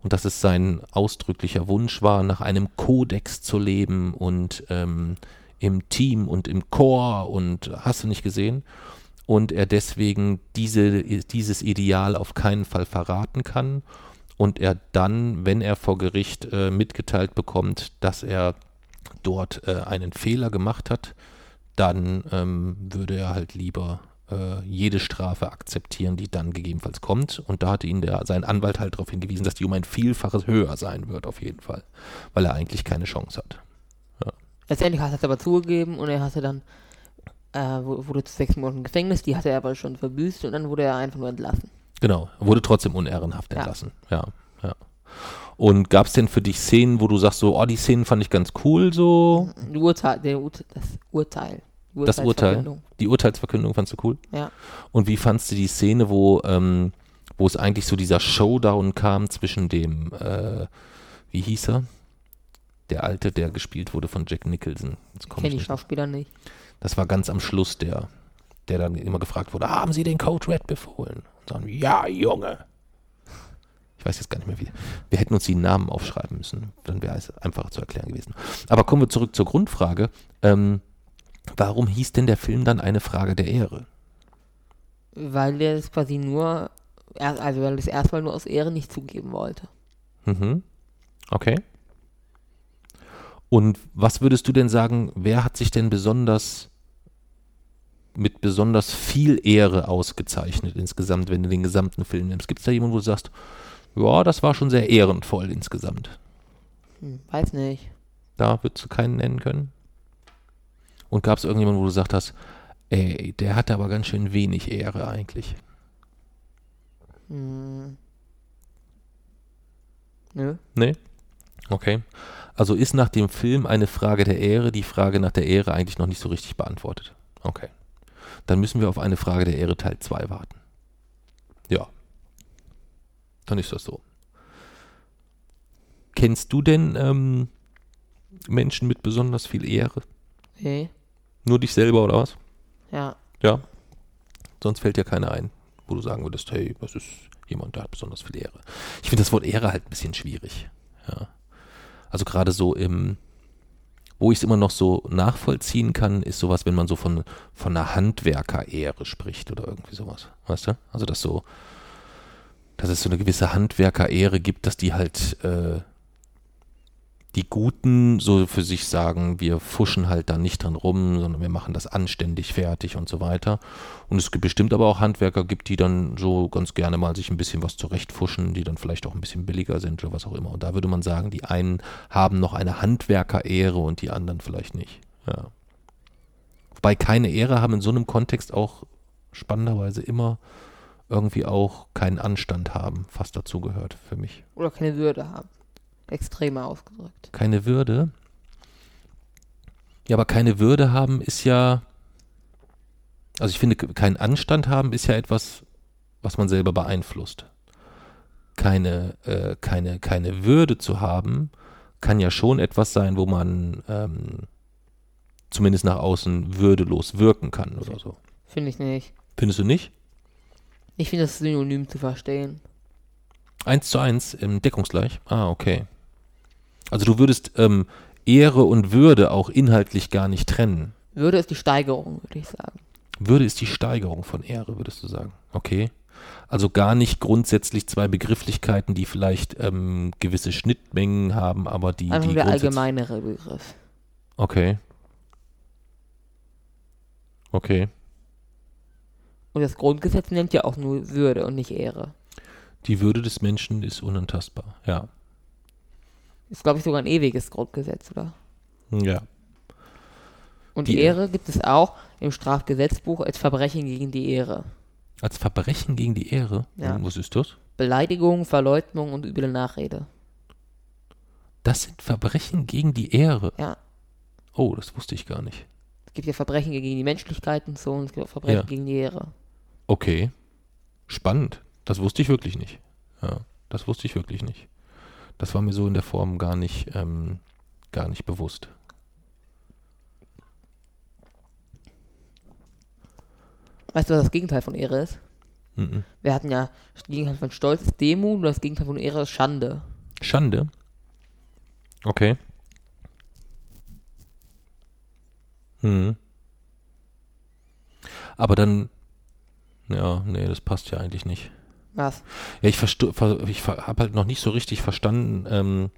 und dass es sein ausdrücklicher Wunsch war, nach einem Kodex zu leben und ähm, im Team und im Chor und hast du nicht gesehen. Und er deswegen diese, dieses Ideal auf keinen Fall verraten kann und er dann, wenn er vor Gericht äh, mitgeteilt bekommt, dass er dort äh, einen Fehler gemacht hat, dann ähm, würde er halt lieber äh, jede Strafe akzeptieren, die dann gegebenenfalls kommt. Und da hatte ihn der, sein Anwalt halt darauf hingewiesen, dass die um ein Vielfaches höher sein wird, auf jeden Fall, weil er eigentlich keine Chance hat. Letztendlich hat er es aber zugegeben und er hatte dann, äh, wu- wurde zu sechs Monaten Gefängnis, die hatte er aber schon verbüßt und dann wurde er einfach nur entlassen. Genau, wurde trotzdem unehrenhaft Ja. entlassen. Ja, ja. Und gab es denn für dich Szenen, wo du sagst, so, oh, die Szenen fand ich ganz cool, so? Urteil, der, das Urteil. Das Urteil? Die Urteilsverkündung fandst du cool? Ja. Und wie fandst du die Szene, wo, ähm, wo es eigentlich so dieser Showdown kam zwischen dem, äh, wie hieß er? Der Alte, der gespielt wurde von Jack Nicholson. Komm Kenne ich die. Schauspieler nicht. Das war ganz am Schluss der, der dann immer gefragt wurde, haben Sie den Code Red befohlen? Und sagen, ja, Junge. Ich weiß jetzt gar nicht mehr wie. Wir hätten uns die Namen aufschreiben müssen, dann wäre es einfacher zu erklären gewesen. Aber kommen wir zurück zur Grundfrage. Ähm, warum hieß denn der Film dann eine Frage der Ehre? Weil er es quasi nur, also weil er es erstmal nur aus Ehre nicht zugeben wollte. Mhm. Okay. Und was würdest du denn sagen, wer hat sich denn besonders mit besonders viel Ehre ausgezeichnet insgesamt, wenn du den gesamten Film nimmst? Gibt es da jemanden, wo du sagst, ja, das war schon sehr ehrenvoll insgesamt? Hm, weiß nicht. Da würdest du keinen nennen können? Und gab es irgendjemanden, wo du gesagt hast, ey, der hatte aber ganz schön wenig Ehre eigentlich? Hm. Nö. Nee? Okay. Also ist nach dem Film eine Frage der Ehre die Frage nach der Ehre eigentlich noch nicht so richtig beantwortet. Okay. Dann müssen wir auf eine Frage der Ehre Teil 2 warten. Ja. Dann ist das so. Kennst du denn ähm, Menschen mit besonders viel Ehre? Nee. Nur dich selber oder was? Ja. Ja. Sonst fällt dir keiner ein, wo du sagen würdest, hey, das ist jemand, der hat besonders viel Ehre. Ich finde das Wort Ehre halt ein bisschen schwierig. Ja. Also gerade so im, wo ich es immer noch so nachvollziehen kann, ist sowas, wenn man so von, von einer Handwerker-Ehre spricht oder irgendwie sowas. Weißt du? Also dass so, dass es so eine gewisse Handwerker-Ehre gibt, dass die halt äh, die Guten so für sich sagen, wir fuschen halt da nicht dran rum, sondern wir machen das anständig fertig und so weiter. Und es gibt bestimmt aber auch Handwerker gibt, die dann so ganz gerne mal sich ein bisschen was zurechtfuschen, die dann vielleicht auch ein bisschen billiger sind oder was auch immer. Und da würde man sagen, die einen haben noch eine Handwerkerehre und die anderen vielleicht nicht. Ja. Wobei keine Ehre haben in so einem Kontext auch spannenderweise immer irgendwie auch keinen Anstand haben, fast dazu gehört für mich. Oder keine Würde haben. Extremer ausgedrückt. keine Würde. Ja, aber keine Würde haben ist ja, also ich finde, keinen Anstand haben ist ja etwas, was man selber beeinflusst. Keine, äh, keine, keine Würde zu haben, kann ja schon etwas sein, wo man ähm, zumindest nach außen würdelos wirken kann oder so. Finde ich nicht. Findest du nicht? Ich finde das synonym zu verstehen. Eins zu eins im Deckungsgleich? Ah, okay. Also du würdest ähm, Ehre und Würde auch inhaltlich gar nicht trennen. Würde ist die Steigerung, würde ich sagen. Würde ist die Steigerung von Ehre, würdest du sagen. Okay. Also gar nicht grundsätzlich zwei Begrifflichkeiten, die vielleicht ähm, gewisse Schnittmengen haben, aber die. Einfach die der allgemeinere Begriff. Okay. Okay. Und das Grundgesetz nennt ja auch nur Würde und nicht Ehre. Die Würde des Menschen ist unantastbar. Ja. Ist, glaube ich, sogar ein ewiges Grundgesetz, oder? Ja. Und Die- Ehre gibt es auch im Strafgesetzbuch als Verbrechen gegen die Ehre. Als Verbrechen gegen die Ehre. Ja. Hm, Was ist das? Beleidigung, Verleugnung und üble Nachrede. Das sind Verbrechen gegen die Ehre. Ja. Oh, das wusste ich gar nicht. Es gibt ja Verbrechen gegen die Menschlichkeit und so und es gibt auch Verbrechen Ja. gegen die Ehre. Okay. Spannend. Das wusste ich wirklich nicht. Ja, das wusste ich wirklich nicht. Das war mir so in der Form gar nicht, ähm, gar nicht bewusst. Weißt du, was das Gegenteil von Ehre ist? Mhm. Wir hatten ja das Gegenteil von Stolz ist Demut und das Gegenteil von Ehre ist Schande. Schande. Okay. Hm. Aber dann, ja, nee, das passt ja eigentlich nicht. Was? Ja, ich, ich habe halt noch nicht so richtig verstanden, ähm,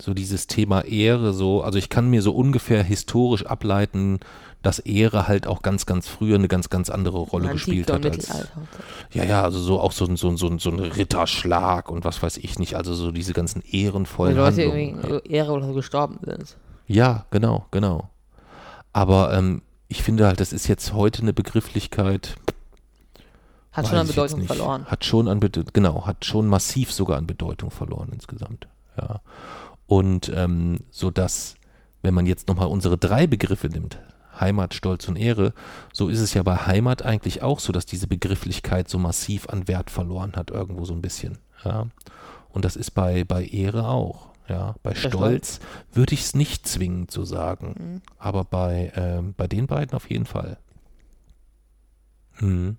so dieses Thema Ehre, so, also ich kann mir so ungefähr historisch ableiten, dass Ehre halt auch ganz, ganz früher eine ganz, ganz andere Rolle gespielt Antike hat. Als, ja, ja, also so auch so, ein- so, ein- so, ein- so ein Ritterschlag und was weiß ich nicht, also so diese ganzen Weil ehrenvollen Leute Handlungen. irgendwie Ehre oder so gestorben sind. Ja, genau, genau. Aber ähm, ich finde halt, das ist jetzt heute eine Begrifflichkeit, Hat Weiß schon an Bedeutung verloren. Hat schon an Bedeutung, genau, hat schon massiv sogar an Bedeutung verloren insgesamt. Ja. Und ähm, so dass, wenn man jetzt nochmal unsere drei Begriffe nimmt, Heimat, Stolz und Ehre, so ist es ja bei Heimat eigentlich auch so, dass diese Begrifflichkeit so massiv an Wert verloren hat, irgendwo so ein bisschen. Ja. Und das ist bei, bei Ehre auch. Ja. Bei Stolz. Stolz würde ich es nicht zwingend so sagen. Mhm. Aber bei, ähm, bei den beiden auf jeden Fall. Hm.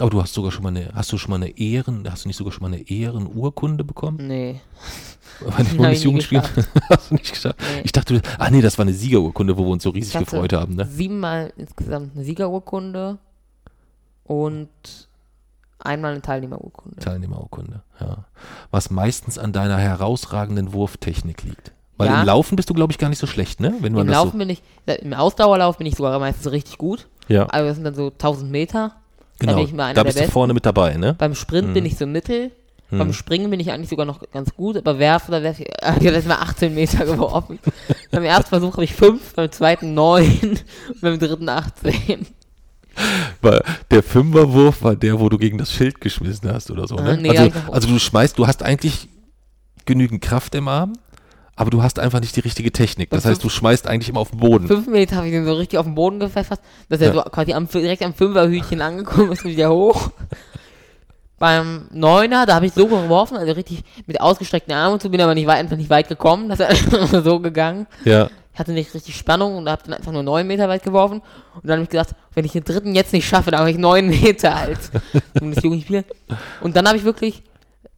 Aber du hast sogar schon mal eine, hast du schon mal eine Ehren, hast du nicht sogar schon mal eine Ehrenurkunde bekommen? Nee. Bei den Bundesjugendspielen? hast du nicht geschafft? nee. Ich dachte, ach nee, das war eine Siegerurkunde, wo wir uns so riesig gefreut haben, ne? Siebenmal insgesamt eine Siegerurkunde und einmal eine Teilnehmerurkunde. Teilnehmerurkunde, ja. Was meistens an deiner herausragenden Wurftechnik liegt. Weil Ja. im Laufen bist du, glaube ich, gar nicht so schlecht, ne? Wenn man Im Laufen bin ich, äh, im Ausdauerlauf bin ich sogar meistens richtig gut. so, ja, Also das sind dann so 1000 Meter. Genau. bin ich mal Da bist du vorne mit dabei, ne? Beim Sprint Mhm. bin ich so mittel. Beim Hm. Springen bin ich eigentlich sogar noch ganz gut, aber werfen, da werfe ich, ich habe jetzt mal 18 Meter geworfen. beim ersten Versuch habe ich 5, beim zweiten 9 und beim dritten 18. Weil der Fünferwurf war der, wo du gegen das Schild geschmissen hast oder so, ne? nee, hab ich also, also du schmeißt, du hast eigentlich genügend Kraft im Arm, aber du hast einfach nicht die richtige Technik. Das heißt, du schmeißt eigentlich immer auf den Boden. 5 Meter habe ich den so richtig auf den Boden gepfeffert, dass er Ja. so quasi am, direkt am Fünferhütchen angekommen ist und wieder hoch. Beim Neuner, da habe ich so geworfen, also richtig mit ausgestreckten Armen und so, bin aber nicht weit, einfach nicht weit gekommen, das ist so gegangen. Ja, Ich hatte nicht richtig Spannung und habe dann einfach nur 9 Meter weit geworfen. Und dann habe ich gedacht, wenn ich den dritten jetzt nicht schaffe, dann habe ich 9 Meter als das Jugendspiel. Und dann habe ich wirklich,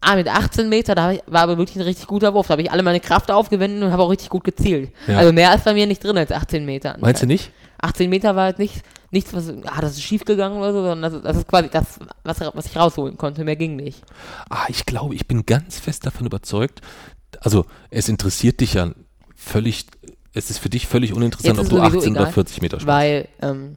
ah, mit 18 Meter, da ich, war aber wirklich ein richtig guter Wurf. Da habe ich alle meine Kraft aufgewendet und habe auch richtig gut gezielt. Ja. Also mehr ist bei mir nicht drin als 18 Meter. meinst du nicht? 18 Meter war halt nicht, nichts, was, ah, das ist schief gegangen oder so, sondern das, das ist quasi das, was, was ich rausholen konnte. Mehr ging nicht. Ah, ich glaube, ich bin ganz fest davon überzeugt. Also, es interessiert dich ja völlig, es ist für dich völlig uninteressant, ob du sowieso 18 egal, oder 40 Meter schmeißt. Weil ähm,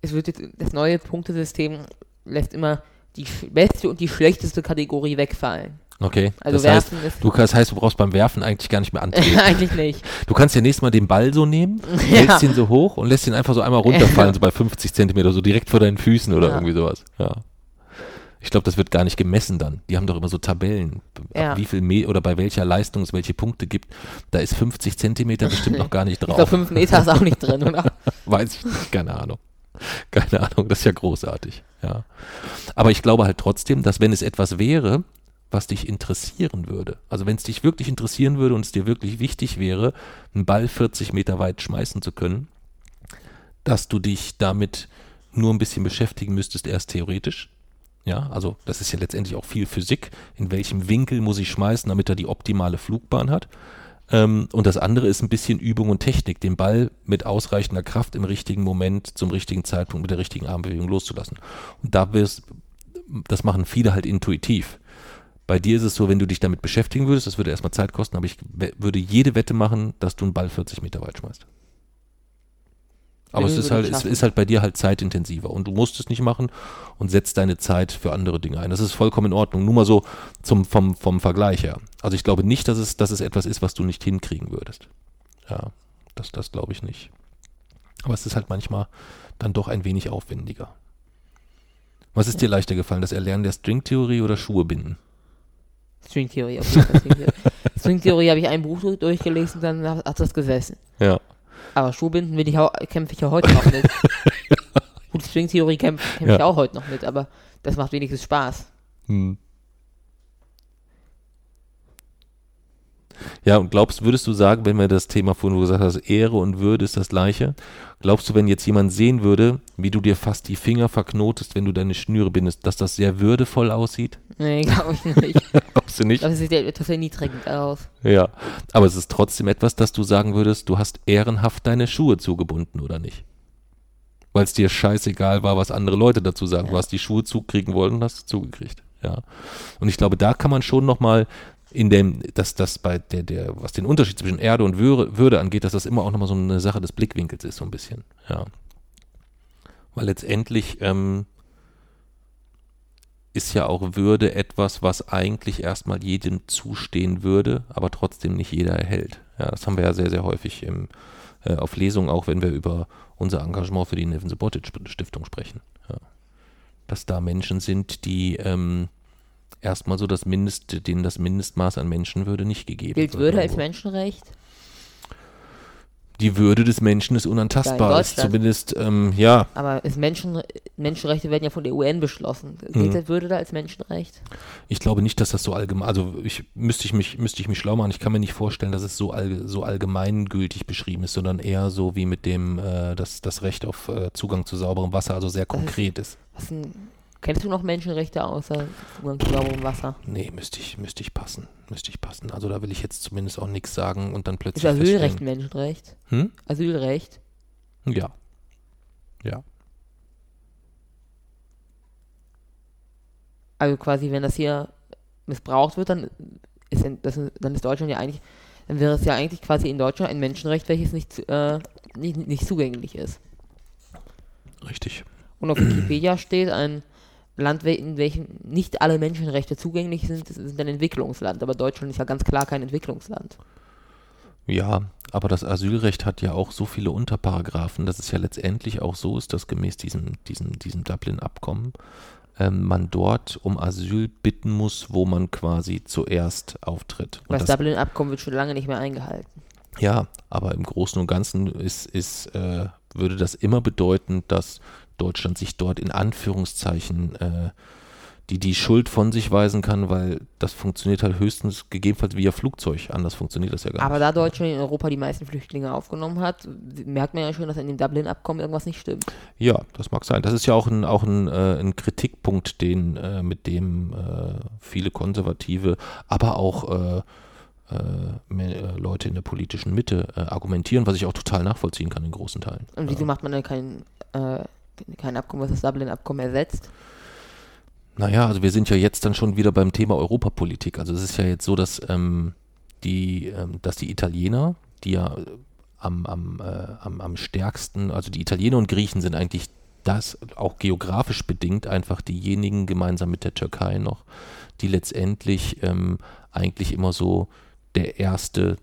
es wird jetzt, das neue Punktesystem lässt immer die beste und die schlechteste Kategorie wegfallen. Okay, Also das heißt, werfen ist du, das heißt, du brauchst beim Werfen eigentlich gar nicht mehr antreten. eigentlich nicht. Du kannst ja nächstes Mal den Ball so nehmen, Ja. hältst ihn so hoch und lässt ihn einfach so einmal runterfallen, so bei 50 Zentimeter, so direkt vor deinen Füßen oder Ja. irgendwie sowas. Ja. Ich glaube, das wird gar nicht gemessen dann. Die haben doch immer so Tabellen, Ja. ab wie viel Me oder bei welcher Leistung es welche Punkte gibt. Da ist 50 Zentimeter bestimmt noch gar nicht Ich glaube, drauf. fünf Meter ist auch nicht drin, oder? Weiß ich nicht, keine Ahnung. Keine Ahnung, das ist ja großartig. Ja. Aber ich glaube halt trotzdem, dass wenn es etwas wäre, was dich interessieren würde, also wenn es dich wirklich interessieren würde und es dir wirklich wichtig wäre, einen Ball 40 Meter weit schmeißen zu können, dass du dich damit nur ein bisschen beschäftigen müsstest, erst theoretisch. Ja, also das ist ja letztendlich auch viel Physik. In welchem Winkel muss ich schmeißen, damit er die optimale Flugbahn hat? Ähm, und das andere ist ein bisschen Übung und Technik, den Ball mit ausreichender Kraft im richtigen Moment, zum richtigen Zeitpunkt mit der richtigen Armbewegung loszulassen. Und da wirst, das machen viele halt intuitiv. Bei dir ist es so, wenn du dich damit beschäftigen würdest, das würde erstmal Zeit kosten, aber ich würde jede Wette machen, dass du einen Ball 40 Meter weit schmeißt. Aber es ist halt, es ist halt bei dir halt zeitintensiver und du musst es nicht machen und setzt deine Zeit für andere Dinge ein. Das ist vollkommen in Ordnung. Nur mal so zum, vom, vom Vergleich her. Also ich glaube nicht, dass es, dass es etwas ist, was du nicht hinkriegen würdest. Ja, das, das glaube ich nicht. Aber es ist halt manchmal dann doch ein wenig aufwendiger. Was ist dir leichter gefallen, das Erlernen der Stringtheorie oder Schuhe binden? Stringtheorie. auf jeden Fall Stringtheorie. Habe ich ein Buch durch- durchgelesen, dann hat hat das gesessen. Ja. Aber Schuhbinden will ich auch, kämpfe ich ja heute noch mit. Gut, Stringtheorie kämpfe kämpf ich Ja. auch heute noch mit, aber das macht wenigstens Spaß. Hm. Ja, und glaubst, würdest du sagen, wenn wir das Thema vorhin wo du gesagt hast, Ehre und Würde ist das gleiche, glaubst du, wenn jetzt jemand sehen würde, wie du dir fast die Finger verknotest, wenn du deine Schnüre bindest, dass das sehr würdevoll aussieht? Nee, glaube ich nicht. Glaubst du nicht? Das sieht ja total niedrigend aus. Ja. Aber es ist trotzdem etwas, dass du sagen würdest, du hast ehrenhaft deine Schuhe zugebunden, oder nicht? Weil es dir scheißegal war, was andere Leute dazu sagen. Du Ja. hast die Schuhe zukriegen wollen und hast sie zugekriegt. Ja. Und ich glaube, da kann man schon nochmal in dem, dass das bei der, der, was den Unterschied zwischen Erde und Würde, angeht, dass das immer auch nochmal so eine Sache des Blickwinkels ist, so ein bisschen. Ja. Weil letztendlich ähm, ist ja auch Würde etwas, was eigentlich erstmal jedem zustehen würde, aber trotzdem nicht jeder erhält. Ja, das haben wir ja sehr, sehr häufig im, äh, auf Lesungen, auch wenn wir über unser Engagement für die Neven Subotic Stiftung sprechen. Ja. Dass da Menschen sind, die ähm, erstmal so das Mindest, denen das Mindestmaß an Menschenwürde nicht gegeben Gilt wird Würde als. Menschenrecht? Die Würde des Menschen ist unantastbar. Ist zumindest, ähm, ja, Aber ist Menschen, Menschenrechte werden ja von der UN beschlossen. Gilt Mhm. Würde da als Menschenrecht? Ich glaube nicht, dass das so allgemein, also ich müsste ich mich, müsste ich mich schlau machen. Ich kann mir nicht vorstellen, dass es so, all, so allgemeingültig beschrieben ist, sondern eher so wie mit dem, äh, dass das Recht auf äh, Zugang zu sauberem Wasser, also sehr konkret ist. Was denn, kennst du noch Menschenrechte außer Zugang zu sauberem Wasser? Nee, müsste ich, müsste ich passen. Müsste ich passen. Also da will ich jetzt zumindest auch nichts sagen und dann Ist plötzlich Asylrecht feststellen. ein Menschenrecht? Hm? Asylrecht? Ja. Ja. Also quasi, wenn das hier missbraucht wird, dann ist, in- das, dann ist Deutschland ja eigentlich, dann wäre es ja eigentlich quasi in Deutschland ein Menschenrecht, welches nicht, äh, nicht, nicht zugänglich ist. Richtig. Und auf Wikipedia steht, ein Land, in welchem nicht alle Menschenrechte zugänglich sind, das ist ein Entwicklungsland. Aber Deutschland ist ja ganz klar kein Entwicklungsland. Ja, aber das Asylrecht hat ja auch so viele Unterparagraphen, dass es ja letztendlich auch so ist, dass gemäß diesem, diesem, diesem Dublin-Abkommen ähm, man dort um Asyl bitten muss, wo man quasi zuerst auftritt. Und Das das, Dublin-Abkommen wird schon lange nicht mehr eingehalten. ja, aber im Großen und Ganzen ist, ist, äh, würde das immer bedeuten, dass Deutschland sich dort in Anführungszeichen äh, die, die Schuld von sich weisen kann, weil das funktioniert halt höchstens gegebenenfalls via Flugzeug. Anders funktioniert das ja gar Aber nicht. da Deutschland in Europa die meisten Flüchtlinge aufgenommen hat, merkt man ja schon, dass in dem Dublin-Abkommen irgendwas nicht stimmt. Ja, das mag sein. Das ist ja auch ein, auch ein, äh, ein Kritikpunkt, den, äh, mit dem äh, viele Konservative, aber auch äh, äh, äh, Leute in der politischen Mitte argumentieren, was ich auch total nachvollziehen kann in großen Teilen. Und wieso macht man dann kein, äh, kein Abkommen, was das Dublin-Abkommen ersetzt? Naja, also wir sind ja jetzt dann schon wieder beim Thema Europapolitik. Also es ist ja jetzt so, dass ähm, die, ähm, dass die Italiener, die ja äh, am, am, äh, am, am stärksten, also die Italiener und Griechen sind eigentlich das auch geografisch bedingt einfach diejenigen gemeinsam mit der Türkei noch, die letztendlich ähm, eigentlich immer so der erste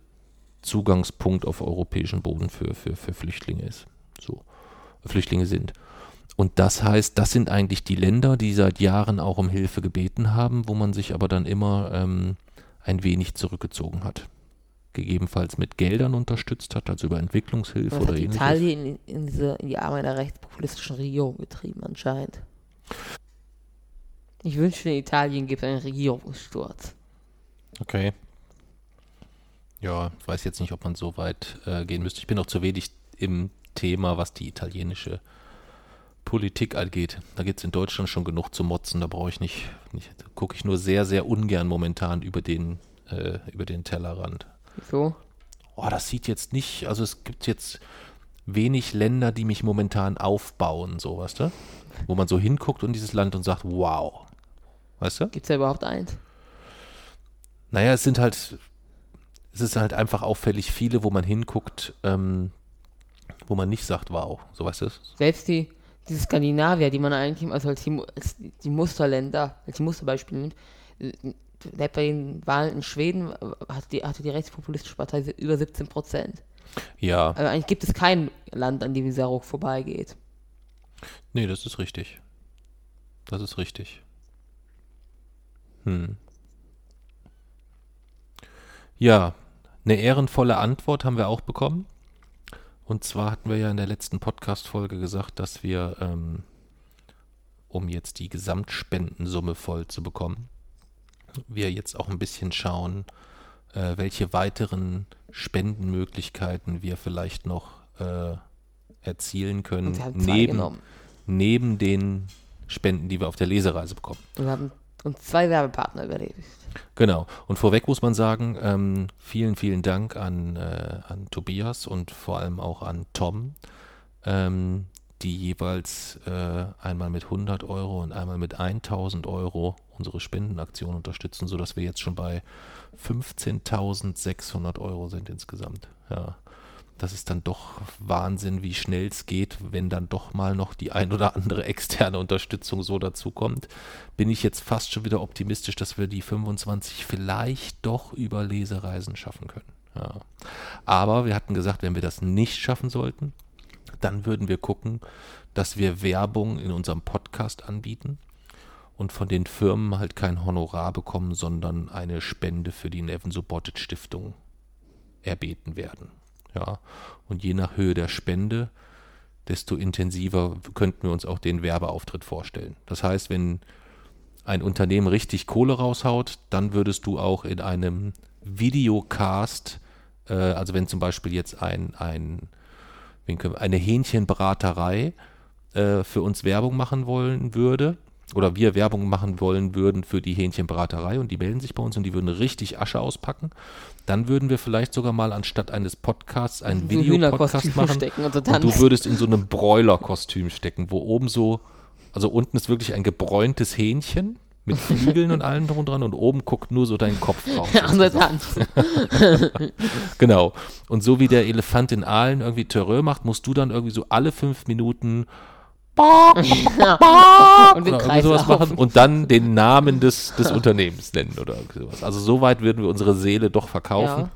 Zugangspunkt auf europäischen Boden für, für, für Flüchtlinge ist. So, Flüchtlinge sind. Und das heißt, das sind eigentlich die Länder, die seit Jahren auch um Hilfe gebeten haben, wo man sich aber dann immer ähm, ein wenig zurückgezogen hat. Gegebenenfalls mit Geldern unterstützt hat, also über Entwicklungshilfe Das oder hat ähnliches. Italien in, in, diese, in die Arme einer rechtspopulistischen Regierung getrieben, anscheinend. Ich wünschte, in Italien gibt es einen Regierungssturz. Okay. Ja, ich weiß jetzt nicht, ob man so weit äh, gehen müsste. Ich bin noch zu wenig im Thema, was die italienische Politik angeht. Da gibt es in Deutschland schon genug zu motzen. Da brauche ich nicht, nicht da gucke ich nur sehr, sehr ungern momentan über den, äh, über den Tellerrand. Wieso? Oh, das sieht jetzt nicht, also es gibt jetzt wenig Länder, die mich momentan aufbauen, so, weißt du? Wo man so hinguckt und dieses Land und sagt, wow. Weißt du? Gibt es da überhaupt eins? Naja, es sind halt, es ist halt einfach auffällig viele, wo man hinguckt, ähm, wo man nicht sagt, wow, so weißt du Selbst die, diese Skandinavier, die man eigentlich also als die, als die Musterländer, als die Musterbeispiele nimmt, äh, bei den Wahlen in Schweden äh, hatte die, hatte die rechtspopulistische Partei über 17 Prozent. Ja, Also eigentlich gibt es kein Land, an dem dieser Ruck vorbeigeht. nee, das ist richtig. Das ist richtig. Hm. Ja, eine ehrenvolle Antwort haben wir auch bekommen. Und zwar hatten wir ja in der letzten Podcast-Folge gesagt, dass wir, ähm, um jetzt die Gesamtspendensumme voll zu bekommen, wir jetzt auch ein bisschen schauen, äh, welche weiteren Spendenmöglichkeiten wir vielleicht noch äh, erzielen können, neben, neben den Spenden, die wir auf der Lesereise bekommen. Wir haben uns zwei Werbepartner überlegt. Genau. Und vorweg muss man sagen, ähm, vielen, vielen Dank an, äh, an Tobias und vor allem auch an Tom, ähm, die jeweils äh, einmal mit 100 Euro und einmal mit 1000 Euro unsere Spendenaktion unterstützen, sodass wir jetzt schon bei 15.600 Euro sind insgesamt. Ja. Das ist dann doch Wahnsinn, wie schnell es geht, wenn dann doch mal noch die ein oder andere externe Unterstützung so dazukommt. Bin ich jetzt fast schon wieder optimistisch, dass wir die 25 vielleicht doch über Lesereisen schaffen können. Ja. Aber wir hatten gesagt, wenn wir das nicht schaffen sollten, dann würden wir gucken, dass wir Werbung in unserem Podcast anbieten und von den Firmen halt kein Honorar bekommen, sondern eine Spende für die Neven Subotic Stiftung erbeten werden. Ja, und je nach Höhe der Spende, desto intensiver könnten wir uns auch den Werbeauftritt vorstellen. Das heißt, wenn ein Unternehmen richtig Kohle raushaut, dann würdest du auch in einem Videocast, äh, also wenn zum Beispiel jetzt ein, ein eine Hähnchenbraterei äh, für uns Werbung machen wollen würde, oder wir Werbung machen wollen würden für die Hähnchenbraterei und die melden sich bei uns und die würden richtig Asche auspacken, dann würden wir vielleicht sogar mal anstatt eines Podcasts einen Videopodcast machen stecken und und du würdest in so einem Broiler-Kostüm stecken, wo oben so, also unten ist wirklich ein gebräuntes Hähnchen mit Flügeln und allem drum und dran und oben guckt nur so dein Kopf raus. Genau. Und so wie der Elefant in Aalen irgendwie Terreur macht, musst du dann irgendwie so alle fünf Minuten und den irgendwie Kreis sowas machen und dann den Namen des, des Unternehmens nennen oder sowas. Also so weit würden wir unsere Seele doch verkaufen.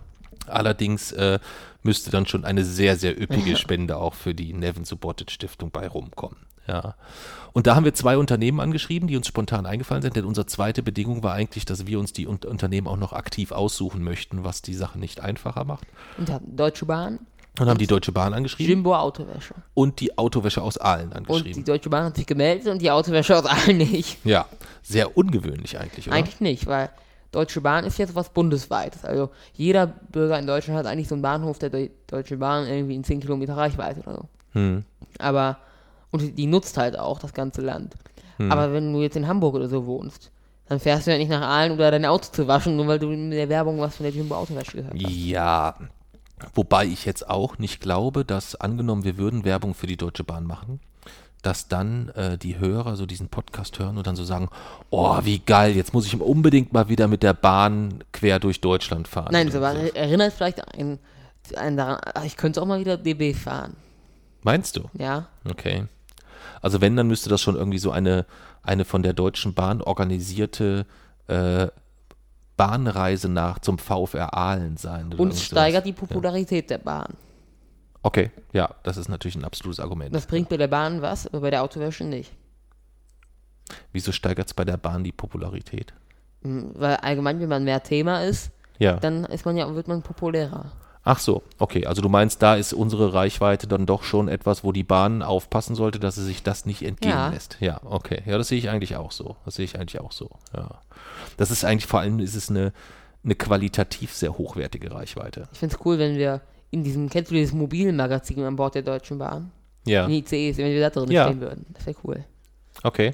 Allerdings äh, müsste dann schon eine sehr, sehr üppige Spende auch für die Nevin Subotic Stiftung bei rumkommen. Ja. Und da haben wir zwei Unternehmen angeschrieben, die uns spontan eingefallen sind, denn unsere zweite Bedingung war eigentlich, dass wir uns die Un Unternehmen auch noch aktiv aussuchen möchten, was die Sache nicht einfacher macht. Und Deutsche Bahn, Und haben die Deutsche Bahn angeschrieben Jimbo Autowäsche. und die Autowäsche aus Aalen Und angeschrieben. die Deutsche Bahn hat sich gemeldet und die Autowäsche aus allen nicht. ja, sehr ungewöhnlich eigentlich, oder? Eigentlich nicht, weil Deutsche Bahn ist jetzt was bundesweites. Also jeder Bürger in Deutschland hat eigentlich so einen Bahnhof der Deu Deutsche Bahn irgendwie in 10 Kilometer Reichweite oder so. Hm. Aber, und die nutzt halt auch das ganze Land. Hm. Aber wenn du jetzt in Hamburg oder so wohnst, dann fährst du ja nicht nach Aalen, um da dein Auto zu waschen, nur weil du in der Werbung was von der Jimbo Autowäsche gehört hast. Ja, wobei ich jetzt auch nicht glaube, dass angenommen, wir würden Werbung für die Deutsche Bahn machen, dass dann äh, die Hörer so diesen Podcast hören und dann so sagen, oh, wie geil, jetzt muss ich unbedingt mal wieder mit der Bahn quer durch Deutschland fahren. Nein, so erinnert vielleicht einen, einen daran, ich könnte auch mal wieder DB fahren. Meinst du? Ja, Okay. Also wenn, dann müsste das schon irgendwie so eine, eine von der Deutschen Bahn organisierte äh, Bahnreise nach zum VfR Aalen sein. und steigert die Popularität der Bahn. Okay, ja, das ist natürlich ein absolutes Argument. Das bringt bei der Bahn was, aber bei der Autowäsche nicht. Wieso steigert es bei der Bahn die Popularität? Hm, Weil allgemein, wenn man mehr Thema ist, Ja. dann ist man ja, wird man populärer. Ach so, okay. Also du meinst, da ist unsere Reichweite dann doch schon etwas, wo die Bahn aufpassen sollte, dass sie sich das nicht entgehen Ja. lässt. Ja, okay. Ja, das sehe ich eigentlich auch so. Das sehe ich eigentlich auch so. Ja. Das ist eigentlich vor allem ist es eine, eine qualitativ sehr hochwertige Reichweite. Ich finde es cool, wenn wir in diesem, kennst du dieses Mobilmagazin an Bord der Deutschen Bahn? Ja. In ICEs, wenn wir da drin Ja. stehen würden. Das wäre cool. Okay.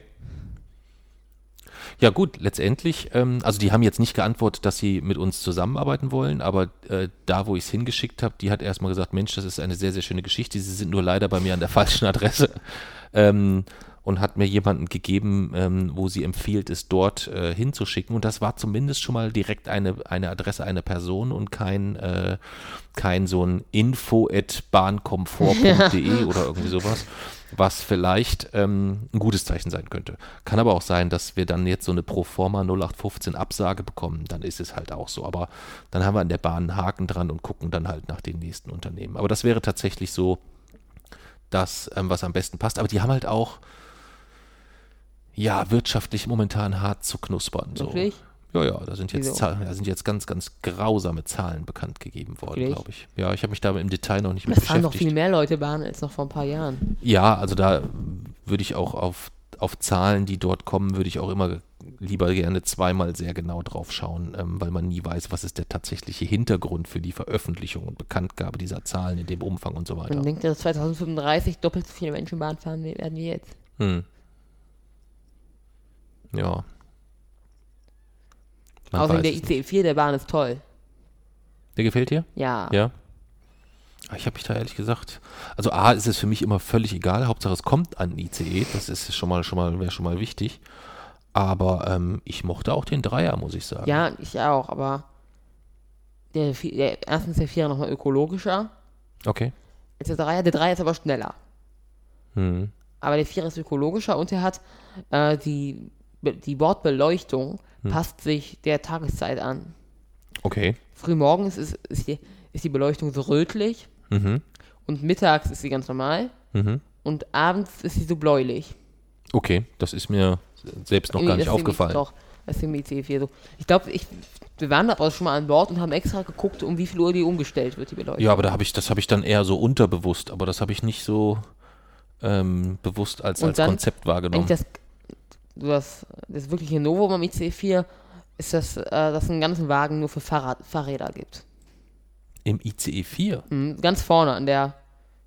Ja gut, letztendlich, ähm, also die haben jetzt nicht geantwortet, dass sie mit uns zusammenarbeiten wollen, aber äh, da, wo ich es hingeschickt habe, die hat erstmal gesagt, Mensch, das ist eine sehr, sehr schöne Geschichte, sie sind nur leider bei mir an der falschen Adresse. Ähm, und hat mir jemanden gegeben, ähm, wo sie empfiehlt, es dort äh, hinzuschicken und das war zumindest schon mal direkt eine, eine Adresse einer Person und kein, äh, kein so ein info at bahnkomfort.de oder irgendwie sowas, was vielleicht ähm, ein gutes Zeichen sein könnte. Kann aber auch sein, dass wir dann jetzt so eine Proforma 0815 Absage bekommen, dann ist es halt auch so. Aber dann haben wir an der Bahn einen Haken dran und gucken dann halt nach den nächsten Unternehmen. Aber das wäre tatsächlich so das, ähm, was am besten passt. Aber die haben halt auch, ja, wirtschaftlich momentan hart zu knuspern. So. Wirklich? Ja, ja, da sind jetzt? Zahlen, da sind jetzt ganz, ganz grausame Zahlen bekannt gegeben worden, glaube ich. Ja, ich habe mich da im Detail noch nicht mit Das fahren noch beschäftigt. viel mehr Leute Bahn als noch vor ein paar Jahren. Ja, also da würde ich auch auf, auf Zahlen, die dort kommen, würde ich auch immer lieber gerne zweimal sehr genau drauf schauen, ähm, weil man nie weiß, was ist der tatsächliche Hintergrund für die Veröffentlichung und Bekanntgabe dieser Zahlen in dem Umfang und so weiter. Man denkt, dass 2035 doppelt so viele Menschen Bahn fahren werden wie jetzt. Hm. Ja. Man Außerdem der es nicht. ICE 4 der Bahn ist toll. Der gefällt dir? Ja. Ja. Ah, Ich habe mich da ehrlich gesagt, also A ist es für mich immer völlig egal, Hauptsache es kommt an ICE, das ist schon mal, schon mal, wäre schon mal wichtig. Aber ähm, ich mochte auch den Dreier, muss ich sagen. Ja, ich auch, aber der, der erstens der Vierer nochmal ökologischer Okay. als der Dreier. Der Dreier ist aber schneller. Hm. Aber der Vierer ist ökologischer und er hat äh, die, die Bordbeleuchtung Hm. passt sich der Tageszeit an. Okay. Frühmorgens ist, ist, die, ist die Beleuchtung so rötlich Mhm. und mittags ist sie ganz normal Mhm. und abends ist sie so bläulich. Okay, das ist mir selbst noch gar nicht aufgefallen. Doch, das ist im ICE 4 so. Ich glaube, ich, wir waren aber schon mal an Bord und haben extra geguckt, um wie viel Uhr die umgestellt wird, die Beleuchtung. Ja, aber da habe ich, das habe ich dann eher so unterbewusst, aber das habe ich nicht so ähm, bewusst als, Und als Konzept wahrgenommen. Das, das, das wirkliche Novum am ICE 4 ist, dass äh, dass es einen ganzen Wagen nur für Fahrrad, Fahrräder gibt. Im ICE 4. Mhm, ganz vorne an der,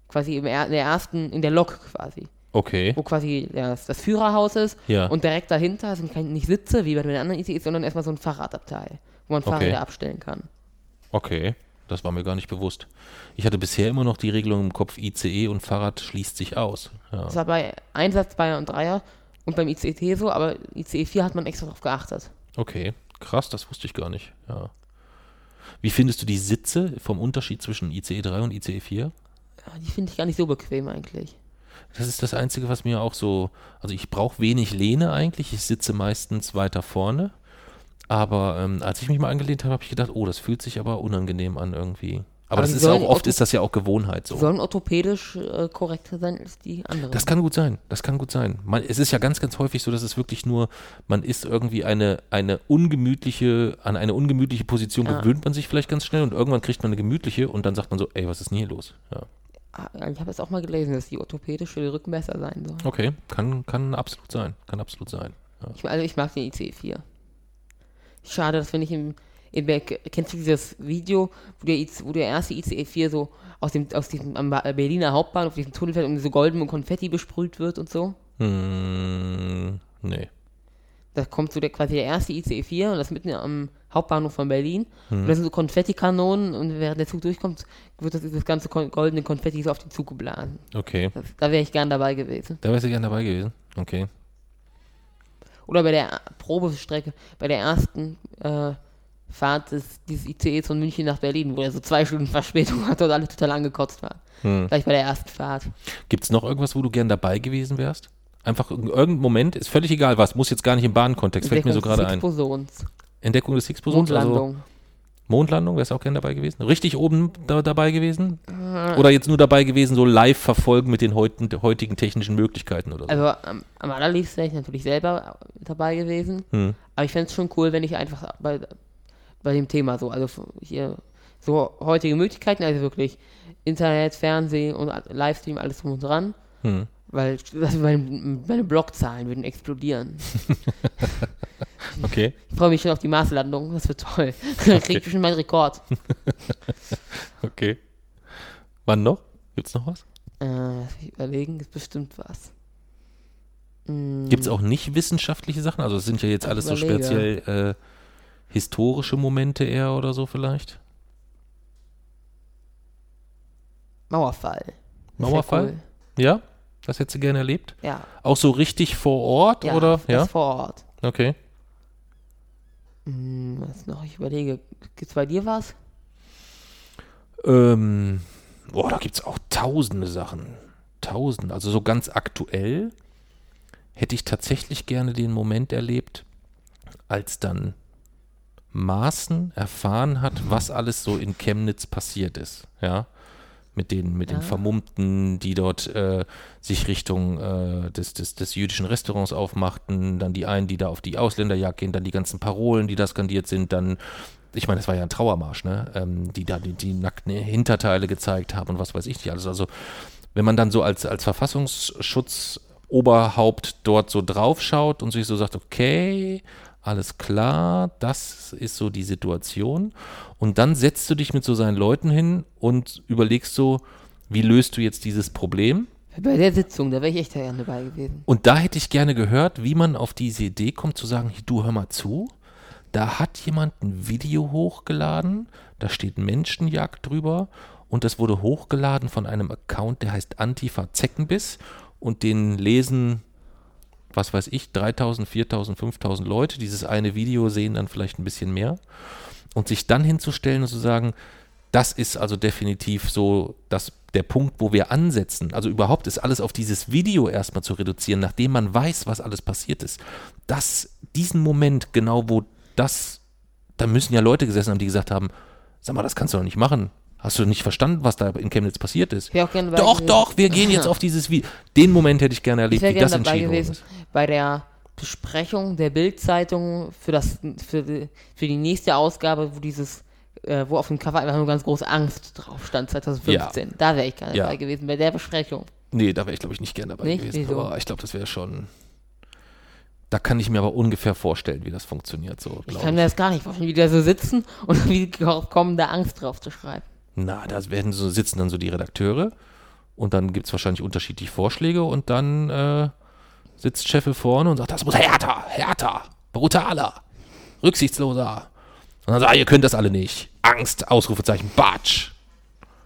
quasi im, in der ersten, in der Lok quasi. Okay. Wo quasi das, das Führerhaus ist Ja. und direkt dahinter sind kein, nicht Sitze, wie bei den anderen ICEs, sondern erstmal so ein Fahrradabteil, wo man Okay. Fahrräder abstellen kann. Okay. Das war mir gar nicht bewusst. Ich hatte bisher immer noch die Regelung im Kopf, ICE und Fahrrad schließt sich aus. Ja. Das war bei Einsatz, Zweier und Dreier und beim ICE so, aber ICE 4 hat man extra drauf geachtet. Okay, krass, das wusste ich gar nicht. Ja. Wie findest du die Sitze vom Unterschied zwischen ICE 3 und ICE 4? Ja, Die finde ich gar nicht so bequem eigentlich. Das ist das Einzige, was mir auch so. Also, ich brauche wenig Lehne eigentlich. Ich sitze meistens weiter vorne. Aber ähm, als ich mich mal angelehnt habe, habe ich gedacht, oh, das fühlt sich aber unangenehm an irgendwie. Aber, Aber das die ist auch, oft ist das ja auch Gewohnheit so. Sollen orthopädisch äh, korrekter sein als die anderen. Das kann gut sein, das kann gut sein. Man, es ist ja ganz, ganz häufig so, dass es wirklich nur, man ist irgendwie eine, eine ungemütliche, an eine ungemütliche Position Ja. gewöhnt man sich vielleicht ganz schnell und irgendwann kriegt man eine gemütliche und dann sagt man so, ey, was ist denn hier los? Ja. Ah, ich habe es auch mal gelesen, dass die orthopädisch für den Rücken besser sein soll. Okay, kann, kann absolut sein, kann absolut sein. Ja. Ich, also ich mag den ICE 4. Schade, dass wir nicht im, in Berg, kennst du dieses Video, wo der, IC, wo der erste ICE 4 so aus dem, aus diesem am Berliner Hauptbahnhof, diesem Tunnel fährt und so golden und Konfetti besprüht wird und so? Hm, nee. Da kommt so der, quasi der erste ICE 4 und das mitten am Hauptbahnhof von Berlin. Hm. Und da sind so Konfettikanonen und während der Zug durchkommt, wird das, das ganze kon- goldene Konfetti so auf den Zug geblasen. Okay. Das, da wäre ich gern dabei gewesen. Da wärst du gern dabei gewesen. Okay. Oder bei der Probestrecke, bei der ersten äh, Fahrt des, dieses ICEs von München nach Berlin, wo er so zwei Stunden Verspätung hat und alle total angekotzt waren. Hm. Gleich bei der ersten Fahrt. Gibt es noch irgendwas, wo du gern dabei gewesen wärst? Einfach irg- irgendein Moment, ist völlig egal was, muss jetzt gar nicht im Bahnkontext, fällt mir so Entdeckung des gerade ein. Higgs-Bosons. Entdeckung des Higgs-Bosons, also Mondlandung. Mondlandung, wärst du auch gerne dabei gewesen? Richtig oben da, dabei gewesen? Oder jetzt nur dabei gewesen, so live verfolgen mit den heutigen, heutigen technischen Möglichkeiten oder so? Also am, am allerliebsten wäre ich natürlich selber dabei gewesen. Hm. Aber ich fände es schon cool, wenn ich einfach bei, bei dem Thema so, also hier so heutige Möglichkeiten, also wirklich Internet, Fernsehen und Livestream, alles drum und dran. Hm. Weil meine, meine Blockzahlen würden explodieren. Okay. Ich freue mich schon auf die Marslandung, das wird toll. Dann krieg ich bestimmt meinen Rekord. Okay. Wann noch? Gibt's noch was? Äh, überlegen, ist bestimmt was. Mm, Gibt's auch nicht wissenschaftliche Sachen? Also es sind ja jetzt alles so speziell äh, historische Momente eher oder so vielleicht? Mauerfall. Mauerfall? Cool. Ja? Das hättest du gerne erlebt? Ja, Auch so richtig vor Ort ja, oder? Ja. vor Ort. Okay. Hm, was noch? Ich überlege. Gibt's bei dir was? Ähm, boah, da gibt's auch tausende Sachen. Tausend. Also so ganz aktuell hätte ich tatsächlich gerne den Moment erlebt, als dann Maaßen erfahren hat, was alles so in Chemnitz passiert ist. Ja. Mit den, mit den Ah. Vermummten, die dort äh, sich Richtung äh, des, des, des jüdischen Restaurants aufmachten, dann die einen, die da auf die Ausländerjagd gehen, dann die ganzen Parolen, die da skandiert sind, dann ich meine, das war ja ein Trauermarsch, ne? Ähm, die da die, die nackten Hinterteile gezeigt haben und was weiß ich nicht alles. Also, wenn man dann so als, als Verfassungsschutzoberhaupt dort so draufschaut und sich so sagt, okay, alles klar, das ist so die Situation. Und dann setzt du dich mit so seinen Leuten hin und überlegst so, wie löst du jetzt dieses Problem? Bei der Sitzung, da wäre ich echt gerne dabei gewesen. Und da hätte ich gerne gehört, wie man auf diese Idee kommt, zu sagen, du hör mal zu, da hat jemand ein Video hochgeladen, da steht Menschenjagd drüber und das wurde hochgeladen von einem Account, der heißt Antifa Zeckenbiss und den lesen, was weiß ich, 3000, 4000, 5000 Leute. Dieses eine Video sehen dann vielleicht ein bisschen mehr. Und sich dann hinzustellen und zu sagen, das ist also definitiv so das, der Punkt, wo wir ansetzen. Also überhaupt ist alles auf dieses Video erstmal zu reduzieren, nachdem man weiß, was alles passiert ist. Das, diesen Moment, genau wo das, da müssen ja Leute gesessen haben, die gesagt haben, sag mal, das kannst du doch nicht machen. Hast du nicht verstanden, was da in Chemnitz passiert ist? Ich auch gerne Doch, doch, wir gehen jetzt auf dieses Video. Den Moment hätte ich gerne Ich erlebt, wäre wie das gerne dabei entschieden gewesen ist. bei der Besprechung der Bildzeitung für das für die, für die nächste Ausgabe, wo dieses äh, wo auf dem Cover einfach nur ganz große Angst drauf stand 2015. Da wäre ich gerne Ja. dabei gewesen bei der Besprechung. Nee, da wäre ich, glaube ich, nicht gerne dabei Nicht? gewesen. Wieso? Aber ich glaube, das wäre schon. Da kann ich mir aber ungefähr vorstellen, wie das funktioniert. So, Ich kann mir das gar nicht vorstellen, wie die da so sitzen und wie die kommen, da Angst drauf zu schreiben. Na, da werden so, sitzen dann so die Redakteure und dann gibt es wahrscheinlich unterschiedliche Vorschläge und dann äh, sitzt Scheffel vorne und sagt, das muss härter, härter, brutaler, rücksichtsloser. Und dann sagt, ah, ihr könnt das alle nicht. Angst, Ausrufezeichen, Batsch.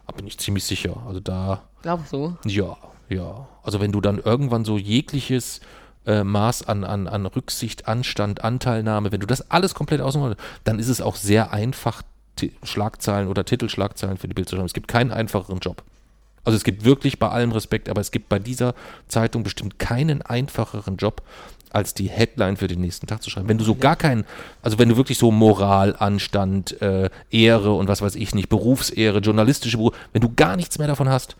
Da bin ich ziemlich sicher. Also da, Glaubst du? ja, ja. Also wenn du dann irgendwann so jegliches äh, Maß an, an, an Rücksicht, Anstand, Anteilnahme, wenn du das alles komplett ausmachst, dann ist es auch sehr einfach, Schlagzeilen oder Titelschlagzeilen für die Bild zu schreiben. Es gibt keinen einfacheren Job. Also es gibt wirklich bei allem Respekt, aber es gibt bei dieser Zeitung bestimmt keinen einfacheren Job, als die Headline für den nächsten Tag zu schreiben. Wenn du so gar keinen, also wenn du wirklich so Moral, Anstand, äh, Ehre und was weiß ich nicht, Berufsehre, journalistische Beruf, wenn du gar nichts mehr davon hast,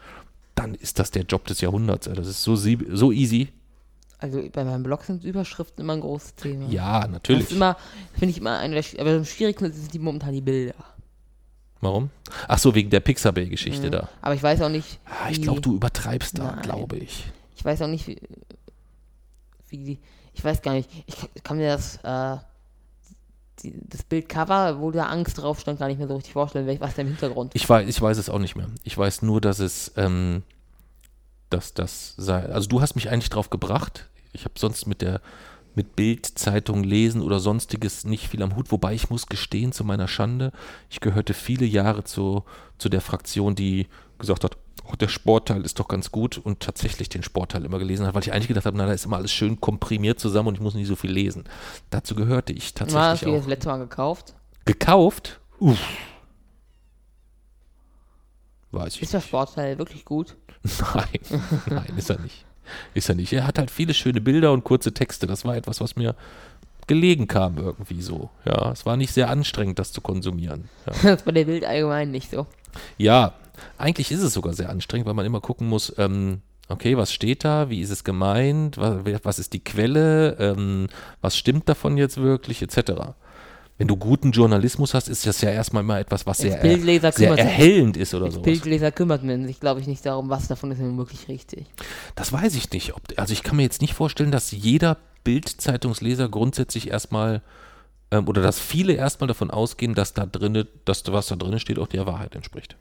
dann ist das der Job des Jahrhunderts. Das ist so, so easy. Also bei meinem Blog sind Überschriften immer ein großes Thema. Ja, Das natürlich. ist immer, finde ich immer eine der, aber am schwierigsten sind die momentan die Bilder. Warum? Ach so, wegen der Pixabay-Geschichte da. Aber ich weiß auch nicht, Ah, ich glaube, du übertreibst da, glaube ich. Ich weiß auch nicht, wie, wie die, ich weiß gar nicht, ich kann- kann mir das, äh, die, das Bildcover, wo da Angst drauf stand, gar nicht mehr so richtig vorstellen, was da im Hintergrund Ich weiß, ich weiß es auch nicht mehr. Ich weiß nur, dass es, ähm, dass das sei. Also du hast mich eigentlich drauf gebracht. Ich habe sonst mit der mit Bildzeitung lesen oder sonstiges nicht viel am Hut, wobei ich muss gestehen, zu meiner Schande, ich gehörte viele Jahre zu, zu der Fraktion, die gesagt hat, oh, der Sportteil ist doch ganz gut und tatsächlich den Sportteil immer gelesen hat, weil ich eigentlich gedacht habe, na, da ist immer alles schön komprimiert zusammen und ich muss nicht so viel lesen. Dazu gehörte ich War das tatsächlich auch. das letzte Mal gekauft? Gekauft? Uff. Weiß ich Ist der Sportteil wirklich gut? Nein, nein, ist er nicht. Ist er nicht. Er hat halt viele schöne Bilder und kurze Texte. Das war etwas, was mir gelegen kam irgendwie so. Ja, es war nicht sehr anstrengend, das zu konsumieren. Ja. Das bei der Bild allgemein nicht so. Ja, eigentlich ist es sogar sehr anstrengend, weil man immer gucken muss, ähm, okay, was steht da, wie ist es gemeint, was, was ist die Quelle, ähm, was stimmt davon jetzt wirklich, etc. Wenn du guten Journalismus hast, ist das ja erstmal immer etwas, was sehr, Bildleser sehr erhellend ist oder so. Bildleser kümmert man sich, glaube ich, nicht darum, was davon ist denn wirklich richtig. Das weiß ich nicht. Ob, also ich kann mir jetzt nicht vorstellen, dass jeder Bild-Zeitungsleser grundsätzlich erstmal ähm, oder dass viele erstmal davon ausgehen, dass da drinne, dass was da drin steht, auch der Wahrheit entspricht.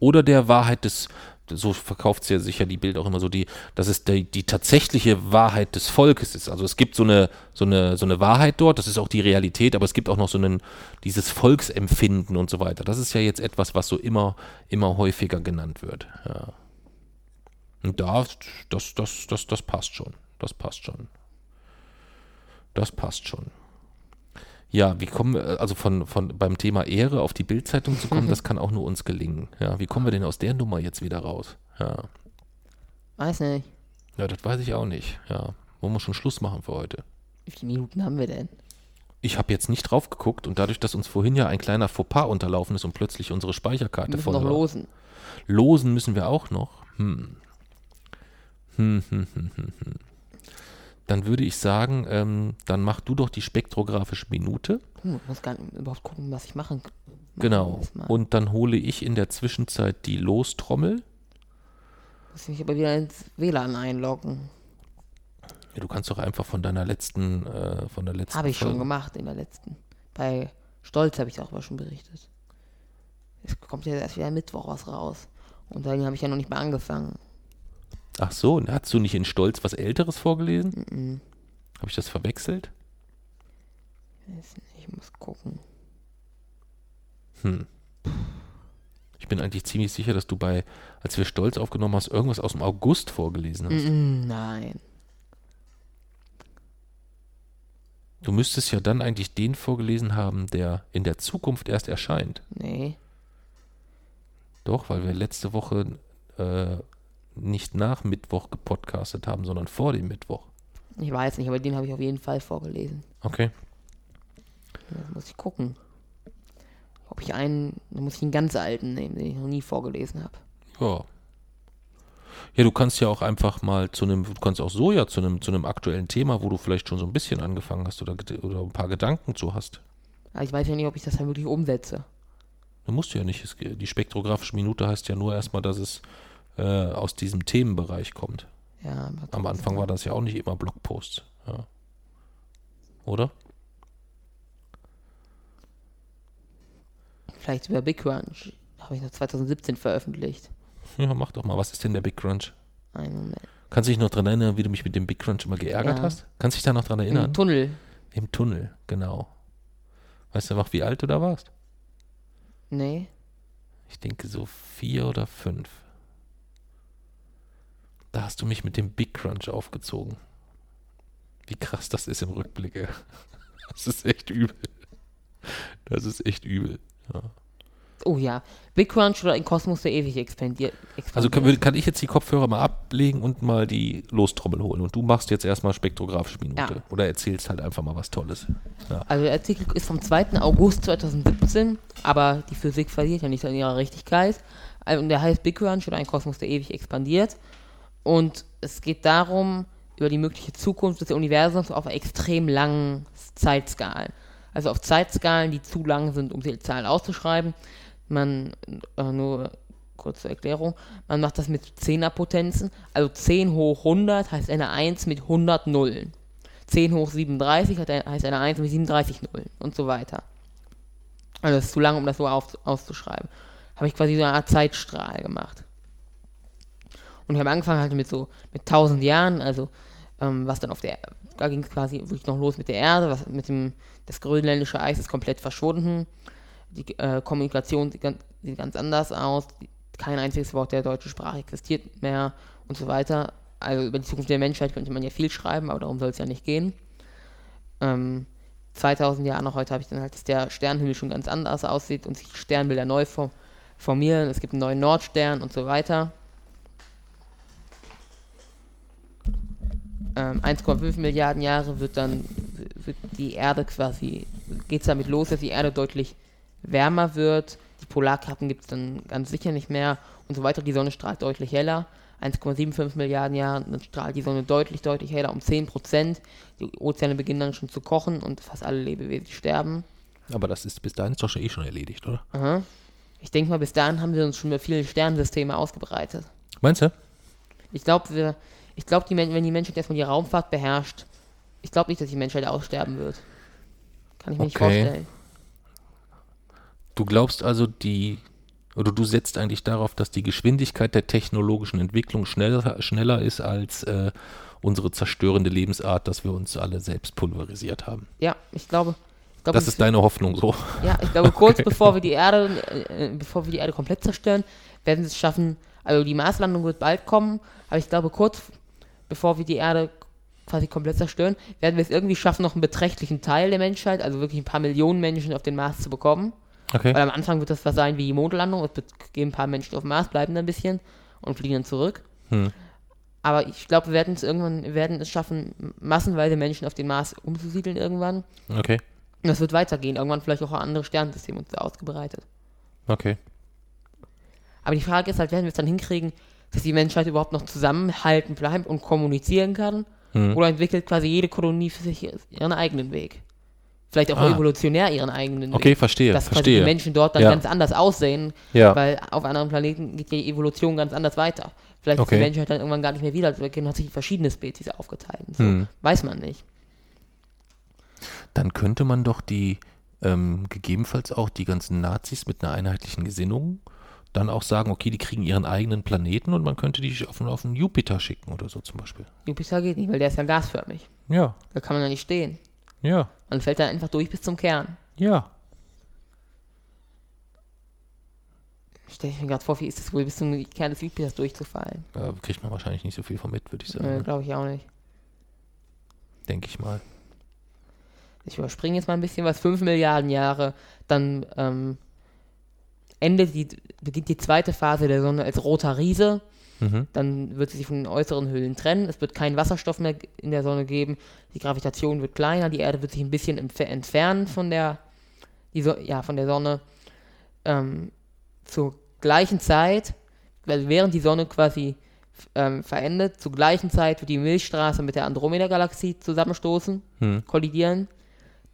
Oder der Wahrheit des, so verkauft ja sicher die Bild auch immer so, die, dass es die, die tatsächliche Wahrheit des Volkes ist. Also es gibt so eine, so eine, so eine Wahrheit dort, das ist auch die Realität, aber es gibt auch noch so einen, dieses Volksempfinden und so weiter. Das ist ja jetzt etwas, was so immer, immer häufiger genannt wird. Ja. Und da, das, das, das, das passt schon. Das passt schon. Das passt schon. Ja, wie kommen wir, also von, von beim Thema Ehre auf die Bildzeitung zu kommen, das kann auch nur uns gelingen. Ja, wie kommen wir denn aus der Nummer jetzt wieder raus? Ja, Weiß nicht. ja das weiß ich auch nicht. Ja, wollen wir schon Schluss machen für heute? Wie viele Minuten haben wir denn? Ich habe jetzt nicht drauf geguckt und dadurch, dass uns vorhin ja ein kleiner Fauxpas unterlaufen ist und plötzlich unsere Wir Speicherkarte müssen voll noch war. losen. Losen müssen wir auch noch. Hm. Hm, hm, hm, hm, hm. Dann würde ich sagen, ähm, dann mach du doch die spektrographische Minute. Hm, ich muss gar nicht überhaupt gucken, was ich machen kann. Genau. Und dann hole ich in der Zwischenzeit die Lostrommel. Muss mich aber wieder ins WLAN einloggen. Ja, du kannst doch einfach von deiner letzten, äh, von der letzten Habe ich schon Folge- gemacht in der letzten. Bei Stolz habe ich darüber schon berichtet. Es kommt ja erst wieder Mittwoch was raus. Und dann habe ich ja noch nicht mal angefangen. Ach so, und hast du nicht in Stolz was Älteres vorgelesen? Mhm. Habe ich das verwechselt? Weiß nicht, Ich muss gucken. Hm. Ich bin eigentlich ziemlich sicher, dass du bei, als wir Stolz aufgenommen hast, irgendwas aus dem August vorgelesen hast. Nein. Du müsstest ja dann eigentlich den vorgelesen haben, der in der Zukunft erst erscheint. Nee. Doch, weil wir letzte Woche äh, nicht nach Mittwoch gepodcastet haben, sondern vor dem Mittwoch. Ich weiß nicht, aber den habe ich auf jeden Fall vorgelesen. Okay. Da muss ich gucken. Ob ich einen, da muss ich einen ganz alten nehmen, den ich noch nie vorgelesen habe. Ja. Ja, du kannst ja auch einfach mal zu einem, du kannst auch so ja zu einem, zu einem aktuellen Thema, wo du vielleicht schon so ein bisschen angefangen hast oder, oder ein paar Gedanken zu hast. Aber ich weiß ja nicht, ob ich das dann wirklich umsetze. Du musst ja nicht. Es, die spektrographische Minute heißt ja nur erstmal, dass es äh, aus diesem Themenbereich kommt. Ja, Am Anfang war das ja auch nicht immer Blogposts. Ja. Oder? Vielleicht über Big Crunch. Habe ich noch 2017 veröffentlicht. Ja, mach doch mal. Was ist denn der Big Crunch? Einen Moment. Kannst du dich noch dran erinnern, wie du mich mit dem Big Crunch immer geärgert Ja. hast? Kannst du dich da noch dran erinnern? Im Tunnel. Im Tunnel, genau. Weißt du noch, wie alt du da warst? Nee. Ich denke so vier oder fünf. Da hast du mich mit dem Big Crunch aufgezogen. Wie krass das ist im Rückblick. ey. Das ist echt übel. Das ist echt übel. Ja. Oh ja. Big Crunch oder ein Kosmos, der ewig expandiert. Also kann, expandiert. kann ich jetzt die Kopfhörer mal ablegen und mal die Lostrommel holen. Und du machst jetzt erstmal spektrographische Minute. Ja. Oder erzählst halt einfach mal was Tolles. Ja. Also der Artikel ist vom 2. August 2017, aber die Physik verliert ja nicht an ihrer Richtigkeit. Also, und der heißt Big Crunch oder ein Kosmos, der ewig expandiert. Und es geht darum, über die mögliche Zukunft des Universums auf extrem langen Zeitskalen. Also auf Zeitskalen, die zu lang sind, um die Zahlen auszuschreiben. Man, äh, nur kurze Erklärung, man macht das mit 10er Potenzen. Also 10 hoch 100 heißt eine 1 mit 100 Nullen. 10 hoch 37 hat ein- heißt eine 1 mit 37 Nullen und so weiter. Also das ist zu lang, um das so auf, auszuschreiben. Habe ich quasi so eine Art Zeitstrahl gemacht. Und ich habe angefangen halt mit so, mit 1000 Jahren, also ähm, was dann auf der, da ging es quasi wirklich noch los mit der Erde, was mit dem, das grönländische Eis ist komplett verschwunden. Die äh, Kommunikation sieht ganz, sieht ganz anders aus. Kein einziges Wort der deutschen Sprache existiert mehr und so weiter. Also über die Zukunft der Menschheit könnte man ja viel schreiben, aber darum soll es ja nicht gehen. Ähm, 2000 Jahre nach heute habe ich dann halt, dass der Sternenhimmel schon ganz anders aussieht und sich Sternbilder neu form formieren. Es gibt einen neuen Nordstern und so weiter. Ähm, 1,5 Milliarden Jahre wird dann wird die Erde quasi, geht es damit los, dass die Erde deutlich wärmer wird. Die Polarkappen gibt es dann ganz sicher nicht mehr und so weiter. Die Sonne strahlt deutlich heller. 1,75 Milliarden Jahre, dann strahlt die Sonne deutlich, deutlich heller um 10 Prozent. Die Ozeane beginnen dann schon zu kochen und fast alle Lebewesen sterben. Aber das ist bis dahin ist doch schon eh schon erledigt, oder? Aha. Ich denke mal, bis dahin haben wir uns schon über viele Sternensysteme ausgebreitet. Meinst du? Ich glaube, wir, ich glaube, wenn die Menschheit erstmal die Raumfahrt beherrscht, ich glaube nicht, dass die Menschheit aussterben wird. Kann ich mir nicht Okay. vorstellen. Du glaubst also, die, oder du setzt eigentlich darauf, dass die Geschwindigkeit der technologischen Entwicklung schneller, schneller ist als äh, unsere zerstörende Lebensart, dass wir uns alle selbst pulverisiert haben. Ja, ich glaube. Ich glaube Das ist deine Hoffnung so. Ja, ich glaube, kurz bevor wir die Erde, äh, äh, bevor wir die Erde komplett zerstören, werden sie es schaffen. Also die Marslandung wird bald kommen, aber ich glaube, kurz bevor wir die Erde quasi komplett zerstören, werden wir es irgendwie schaffen, noch einen beträchtlichen Teil der Menschheit, also wirklich ein paar Millionen Menschen auf den Mars zu bekommen. Okay. Weil am Anfang wird das was sein wie die Mondlandung. Es geben ein paar Menschen auf dem Mars, bleiben dann ein bisschen und fliegen dann zurück. Hm. Aber ich glaube, wir werden es irgendwann, werden es schaffen, massenweise Menschen auf den Mars umzusiedeln irgendwann. Okay. Und das wird weitergehen. Irgendwann vielleicht auch andere Sternensysteme uns da ausgebreitet. Okay. Aber die Frage ist halt, werden wir es dann hinkriegen, dass die Menschheit überhaupt noch zusammenhalten bleibt und kommunizieren kann? Hm. Oder entwickelt quasi jede Kolonie für sich ihren eigenen Weg? Vielleicht auch Ah. evolutionär ihren eigenen Okay, Weg. verstehe, Dass quasi verstehe. die Menschen dort dann Ja. ganz anders aussehen, Ja. weil auf anderen Planeten geht die Evolution ganz anders weiter. Vielleicht Okay. ist die Menschheit dann irgendwann gar nicht mehr wieder und hat sich in verschiedene Spezies aufgeteilt. So. Hm. Weiß man nicht. Dann könnte man doch die, ähm, gegebenenfalls auch die ganzen Nazis mit einer einheitlichen Gesinnung dann auch sagen, okay, die kriegen ihren eigenen Planeten und man könnte die auf, auf den Jupiter schicken oder so zum Beispiel. Jupiter geht nicht, weil der ist ja gasförmig. Ja, Da kann man ja nicht stehen. ja, Man fällt dann einfach durch bis zum Kern. ja. Stell ich mir gerade vor, wie ist es wohl, bis zum Kern des Jupiters durchzufallen? Da kriegt man wahrscheinlich nicht so viel von mit, würde ich sagen. Äh, Glaube ich auch nicht. Denke ich mal. Ich überspringe jetzt mal ein bisschen was. 5 Milliarden Jahre, dann ähm, endet die, beginnt die zweite Phase der Sonne als roter Riese. Mhm. Dann wird sie sich von den äußeren Hüllen trennen. Es wird keinen Wasserstoff mehr in der Sonne geben. Die Gravitation wird kleiner. Die Erde wird sich ein bisschen entf- entfernen von der, so ja, von der Sonne. Ähm, zur gleichen Zeit, also während die Sonne quasi ähm, verendet, zur gleichen Zeit wird die Milchstraße mit der Andromeda-Galaxie zusammenstoßen, Hm. kollidieren.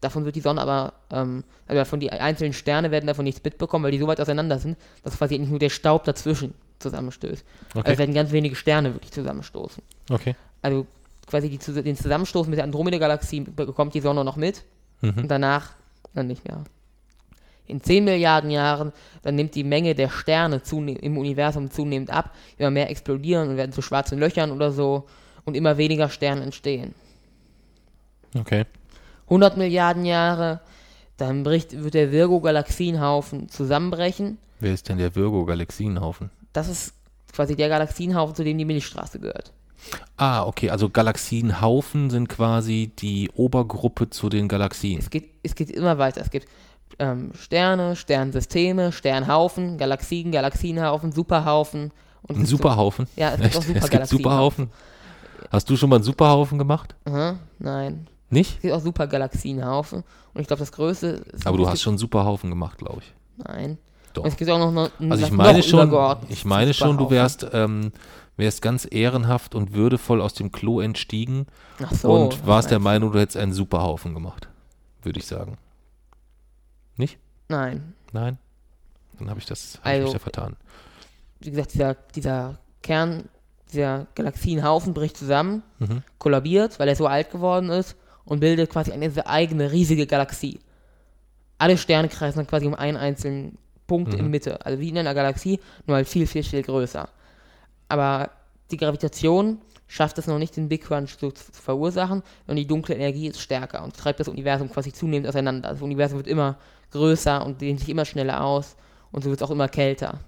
Davon wird die Sonne aber, ähm, also davon die einzelnen Sterne werden davon nichts mitbekommen, weil die so weit auseinander sind, dass quasi nicht nur der Staub dazwischen zusammenstößt. Okay. Also werden ganz wenige Sterne wirklich zusammenstoßen. Okay. Also quasi die, den Zusammenstoß mit der Andromeda-Galaxie bekommt die Sonne noch mit Mhm. und danach dann nicht mehr. In 10 Milliarden Jahren, dann nimmt die Menge der Sterne im Universum zunehmend ab, immer mehr explodieren und werden zu schwarzen Löchern oder so und immer weniger Sterne entstehen. Okay. 100 Milliarden Jahre, dann bricht, wird der Virgo-Galaxienhaufen zusammenbrechen. Wer ist denn der Virgo-Galaxienhaufen? Das ist quasi der Galaxienhaufen, zu dem die Milchstraße gehört. Ah, okay, also Galaxienhaufen sind quasi die Obergruppe zu den Galaxien. Es geht, es geht immer weiter. Es gibt ähm, Sterne, Sternensysteme, Sternhaufen, Galaxien, Galaxienhaufen, Superhaufen. Und Ein Superhaufen? Ja, es gibt auch Es gibt Supergalaxien. Superhaufen? Hast du schon mal einen Superhaufen gemacht? Aha, nein. Nicht? Es gibt auch Supergalaxienhaufen. Und ich glaube, das größte ist. Aber du hast schon einen Superhaufen gemacht, glaube ich. Nein. Doch. Und es gibt auch noch, noch einen Also ich meine schon, ich meine schon, du wärst, ähm, wärst ganz ehrenhaft und würdevoll aus dem Klo entstiegen Ach so, und warst der. Meinung, du hättest einen Superhaufen gemacht. Würde ich sagen. Nicht? Nein. Nein? Dann habe ich das hab ich Also, mich da vertan. Wie gesagt, dieser, dieser Kern, dieser Galaxienhaufen bricht zusammen, Mhm. kollabiert, weil er so alt geworden ist und bildet quasi eine eigene riesige Galaxie. Alle Sterne kreisen dann quasi um einen einzelnen Punkt in Mhm. Mitte. Also wie in einer Galaxie, nur halt viel, viel, viel größer. Aber die Gravitation schafft es noch nicht, den Big Crunch zu, zu verursachen, sondern die dunkle Energie ist stärker und treibt das Universum quasi zunehmend auseinander. Das Universum wird immer größer und dehnt sich immer schneller aus und so wird es auch immer kälter.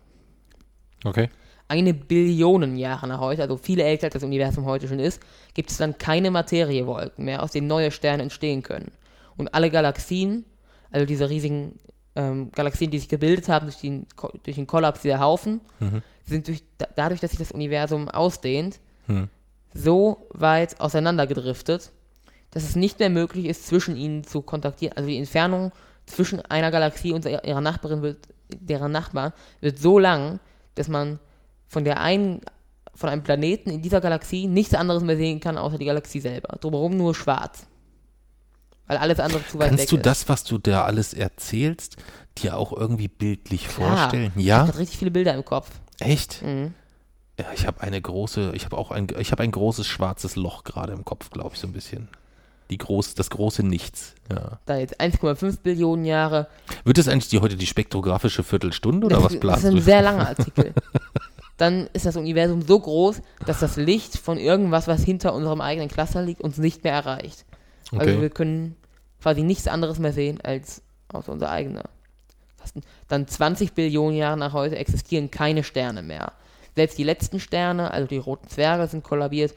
Okay. Eine Billion Jahre nach heute, also viel älter als das Universum heute schon ist, gibt es dann keine Materiewolken mehr, aus denen neue Sterne entstehen können. Und alle Galaxien, also diese riesigen ähm, Galaxien, die sich gebildet haben durch den, durch den Kollaps dieser Haufen, Mhm. sind durch, da, dadurch, dass sich das Universum ausdehnt, Hm. so weit auseinandergedriftet, dass es nicht mehr möglich ist, zwischen ihnen zu kontaktieren. Also die Entfernung zwischen einer Galaxie und ihrer Nachbarin wird, deren Nachbarn wird so lang, dass man von der einen, von einem Planeten in dieser Galaxie nichts anderes mehr sehen kann, außer die Galaxie selber. Drumherum nur schwarz. Weil alles andere zu weit Kannst weg du ist. das, was du da alles erzählst, dir auch irgendwie bildlich Klar. vorstellen? Ich Ja? habe richtig viele Bilder im Kopf. Echt? Mhm. Ja, ich habe eine große, ich habe auch ein, ich habe ein großes schwarzes Loch gerade im Kopf, glaube ich, so ein bisschen. Die groß, das große Nichts. Ja. Da jetzt 1,5 Billionen Jahre. Wird es eigentlich die, heute die spektrographische Viertelstunde oder das, was das planst ist ein du? sehr langer Artikel. Dann ist das Universum so groß, dass das Licht von irgendwas, was hinter unserem eigenen Cluster liegt, uns nicht mehr erreicht. Also Okay. wir können quasi nichts anderes mehr sehen als aus unser eigener. Dann 20 Billionen Jahre nach heute existieren keine Sterne mehr. Selbst die letzten Sterne, also die roten Zwerge, sind kollabiert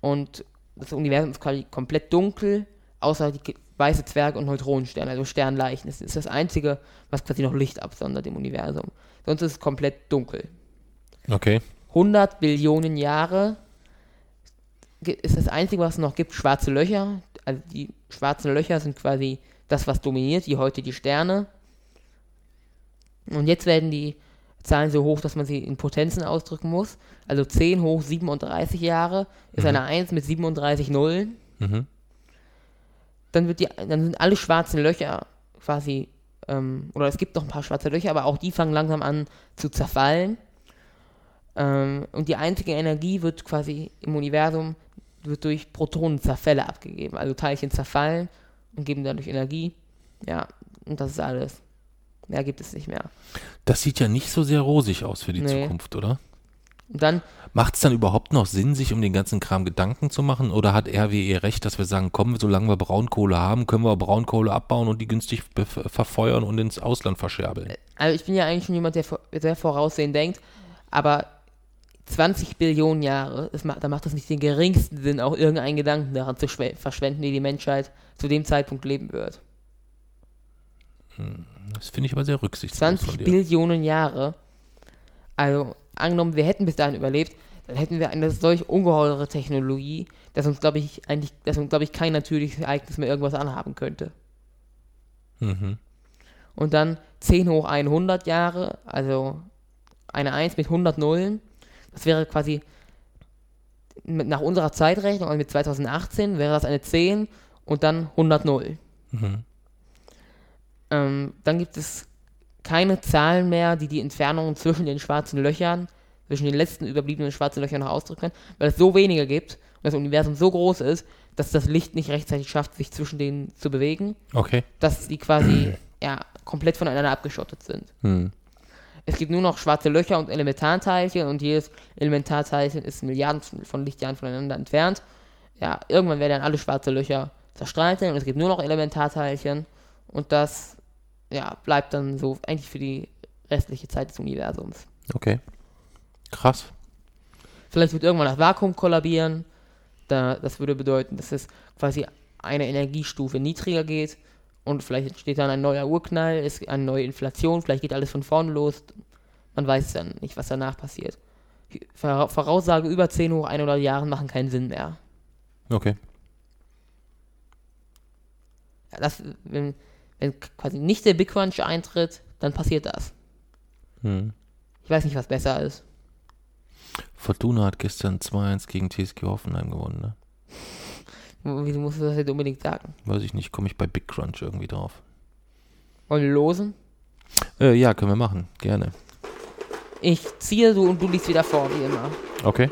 und das Universum ist quasi komplett dunkel, außer die weiße Zwerge und Neutronensterne, also Sternleichen. Das ist das Einzige, was quasi noch Licht absondert im Universum. Sonst ist es komplett dunkel. Okay. 100 Billionen Jahre ist das Einzige, was es noch gibt, schwarze Löcher. Also die schwarzen Löcher sind quasi das, was dominiert, wie heute die Sterne. Und jetzt werden die Zahlen so hoch, dass man sie in Potenzen ausdrücken muss. Also 10 hoch 37 Jahre ist eine 1 mit 37 Nullen. Mhm. Dann, wird die, dann sind alle schwarzen Löcher quasi, ähm, oder es gibt noch ein paar schwarze Löcher, aber auch die fangen langsam an zu zerfallen. Ähm, und die einzige Energie wird quasi im Universum wird durch Protonenzerfälle abgegeben. Also Teilchen zerfallen und geben dadurch Energie. Ja, und das ist alles. Mehr gibt es nicht mehr. Das sieht ja nicht so sehr rosig aus für die Nee. Zukunft, oder? Und dann, Macht es dann überhaupt noch Sinn, sich um den ganzen Kram Gedanken zu machen? Oder hat RWE recht, dass wir sagen, komm, solange wir Braunkohle haben, können wir Braunkohle abbauen und die günstig verfeuern und ins Ausland verscherbeln? also ich bin ja eigentlich schon jemand, der sehr voraussehend denkt, aber 20 Billionen Jahre, macht, da macht es nicht den geringsten Sinn, auch irgendeinen Gedanken daran zu schwe- verschwenden, wie die Menschheit zu dem Zeitpunkt leben wird. Das finde ich aber sehr rücksichtslos 20 von dir. Billionen Jahre. Also, angenommen, wir hätten bis dahin überlebt, dann hätten wir eine solch ungeheure Technologie, dass uns, glaube ich, eigentlich, dass uns, glaube ich, kein natürliches Ereignis mehr irgendwas anhaben könnte. Mhm. Und dann 10 hoch 100 Jahre, also eine 1 mit 100 Nullen. Das wäre quasi mit, nach unserer Zeitrechnung, also mit 2018, wäre das eine 10 und dann 100 Nullen. Mhm. Ähm, dann gibt es keine Zahlen mehr, die die Entfernungen zwischen den schwarzen Löchern, zwischen den letzten überbliebenen schwarzen Löchern noch ausdrücken können, weil es so wenige gibt und das Universum so groß ist, dass das Licht nicht rechtzeitig schafft, sich zwischen denen zu bewegen, Okay. dass die quasi ja, komplett voneinander abgeschottet sind. Hm. Es gibt nur noch schwarze Löcher und Elementarteilchen und jedes Elementarteilchen ist Milliarden von Lichtjahren voneinander entfernt. Ja, irgendwann werden dann alle schwarze Löcher zerstrahlt und es gibt nur noch Elementarteilchen und das ja, bleibt dann so eigentlich für die restliche Zeit des Universums. Okay. Krass. Vielleicht wird irgendwann das Vakuum kollabieren. Da, das würde bedeuten, dass es quasi eine Energiestufe niedriger geht und vielleicht entsteht dann ein neuer Urknall, gibt eine neue Inflation, vielleicht geht alles von vorne los. Man weiß dann nicht, was danach passiert. Vora- Voraussage über 10 hoch 100 Jahren machen keinen Sinn mehr. Okay. Ja, das, wenn, wenn quasi nicht der Big Crunch eintritt, dann passiert das. Hm. Ich weiß nicht, was besser ist. Fortuna hat gestern 2-1 gegen TSG Hoffenheim gewonnen, ne? Wieso musst du das jetzt unbedingt sagen? Weiß ich nicht, komme ich bei Big Crunch irgendwie drauf. Wollen wir losen? Äh, ja, können wir machen. Gerne. Ich ziehe du und du liegst wieder vor, wie immer. Okay.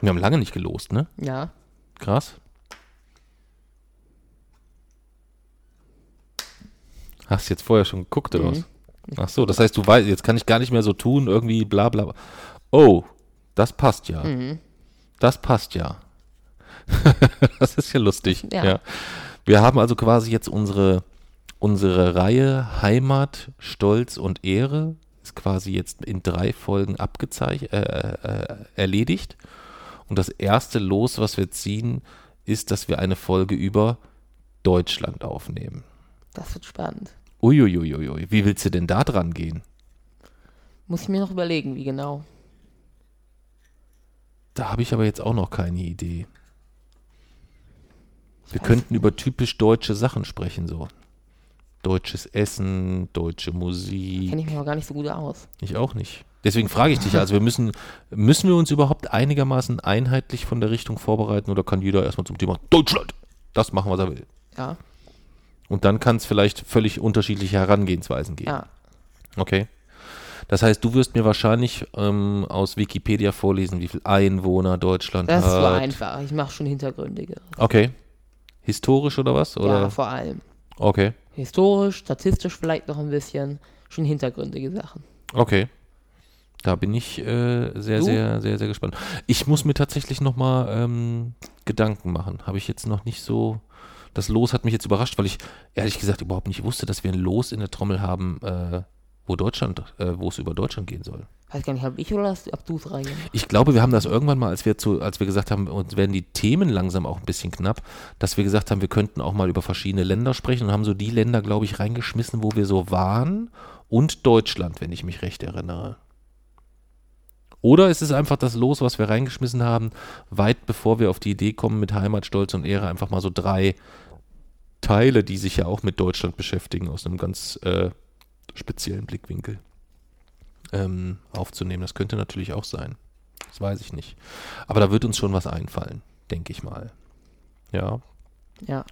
Wir haben lange nicht gelost, ne? Ja. Krass. Hast du jetzt vorher schon geguckt oder Mhm. was? Ach so, das heißt, du weißt, jetzt kann ich gar nicht mehr so tun, irgendwie bla bla. bla. Oh, das passt ja. Mhm. Das passt ja. das ist ja lustig. Ja. Ja. Wir haben also quasi jetzt unsere, unsere Reihe Heimat, Stolz und Ehre ist quasi jetzt in drei Folgen abgezeichnet, äh, äh, erledigt. Und das erste Los, was wir ziehen, ist, dass wir eine Folge über Deutschland aufnehmen. Das wird spannend. Uiuiuiui, wie willst du denn da dran gehen? Muss ich mir noch überlegen, wie genau. Da habe ich aber jetzt auch noch keine Idee. Wir könnten über typisch deutsche Sachen sprechen, so. Deutsches Essen, deutsche Musik. Kenne ich mich aber gar nicht so gut aus. Ich auch nicht. Deswegen frage ich dich, also wir müssen, müssen wir uns überhaupt einigermaßen einheitlich von der Richtung vorbereiten oder kann jeder erstmal zum Thema Deutschland das machen, was er will? Ja. Und dann kann es vielleicht völlig unterschiedliche Herangehensweisen geben. Ja. Okay. Das heißt, du wirst mir wahrscheinlich ähm, aus Wikipedia vorlesen, wie viel Einwohner Deutschland Das ist hat. so einfach. Ich mache schon hintergründige. Okay. Historisch oder was? Oder? Ja, vor allem. Okay. Historisch, statistisch vielleicht noch ein bisschen. Schon hintergründige Sachen. Okay. Da bin ich äh, sehr, Du? sehr, sehr, sehr gespannt. Ich muss mir tatsächlich nochmal ähm, Gedanken machen. Habe ich jetzt noch nicht so. Das Los hat mich jetzt überrascht, weil ich ehrlich gesagt überhaupt nicht wusste, dass wir ein Los in der Trommel haben, äh, wo Deutschland, äh, wo es über Deutschland gehen soll. Weiß gar nicht, hab ich oder hast ob du es reingemacht? Ich glaube, wir haben das irgendwann mal, als wir zu, als wir gesagt haben, uns werden die Themen langsam auch ein bisschen knapp, dass wir gesagt haben, wir könnten auch mal über verschiedene Länder sprechen und haben so die Länder, glaube ich, reingeschmissen, wo wir so waren und Deutschland, wenn ich mich recht erinnere. Oder ist es einfach das Los, was wir reingeschmissen haben, weit bevor wir auf die Idee kommen, mit Heimat, Stolz und Ehre einfach mal so drei Teile, die sich ja auch mit Deutschland beschäftigen, aus einem ganz äh, speziellen Blickwinkel ähm, aufzunehmen. Das könnte natürlich auch sein. Das weiß ich nicht. Aber da wird uns schon was einfallen, denke ich mal. Ja. Ja.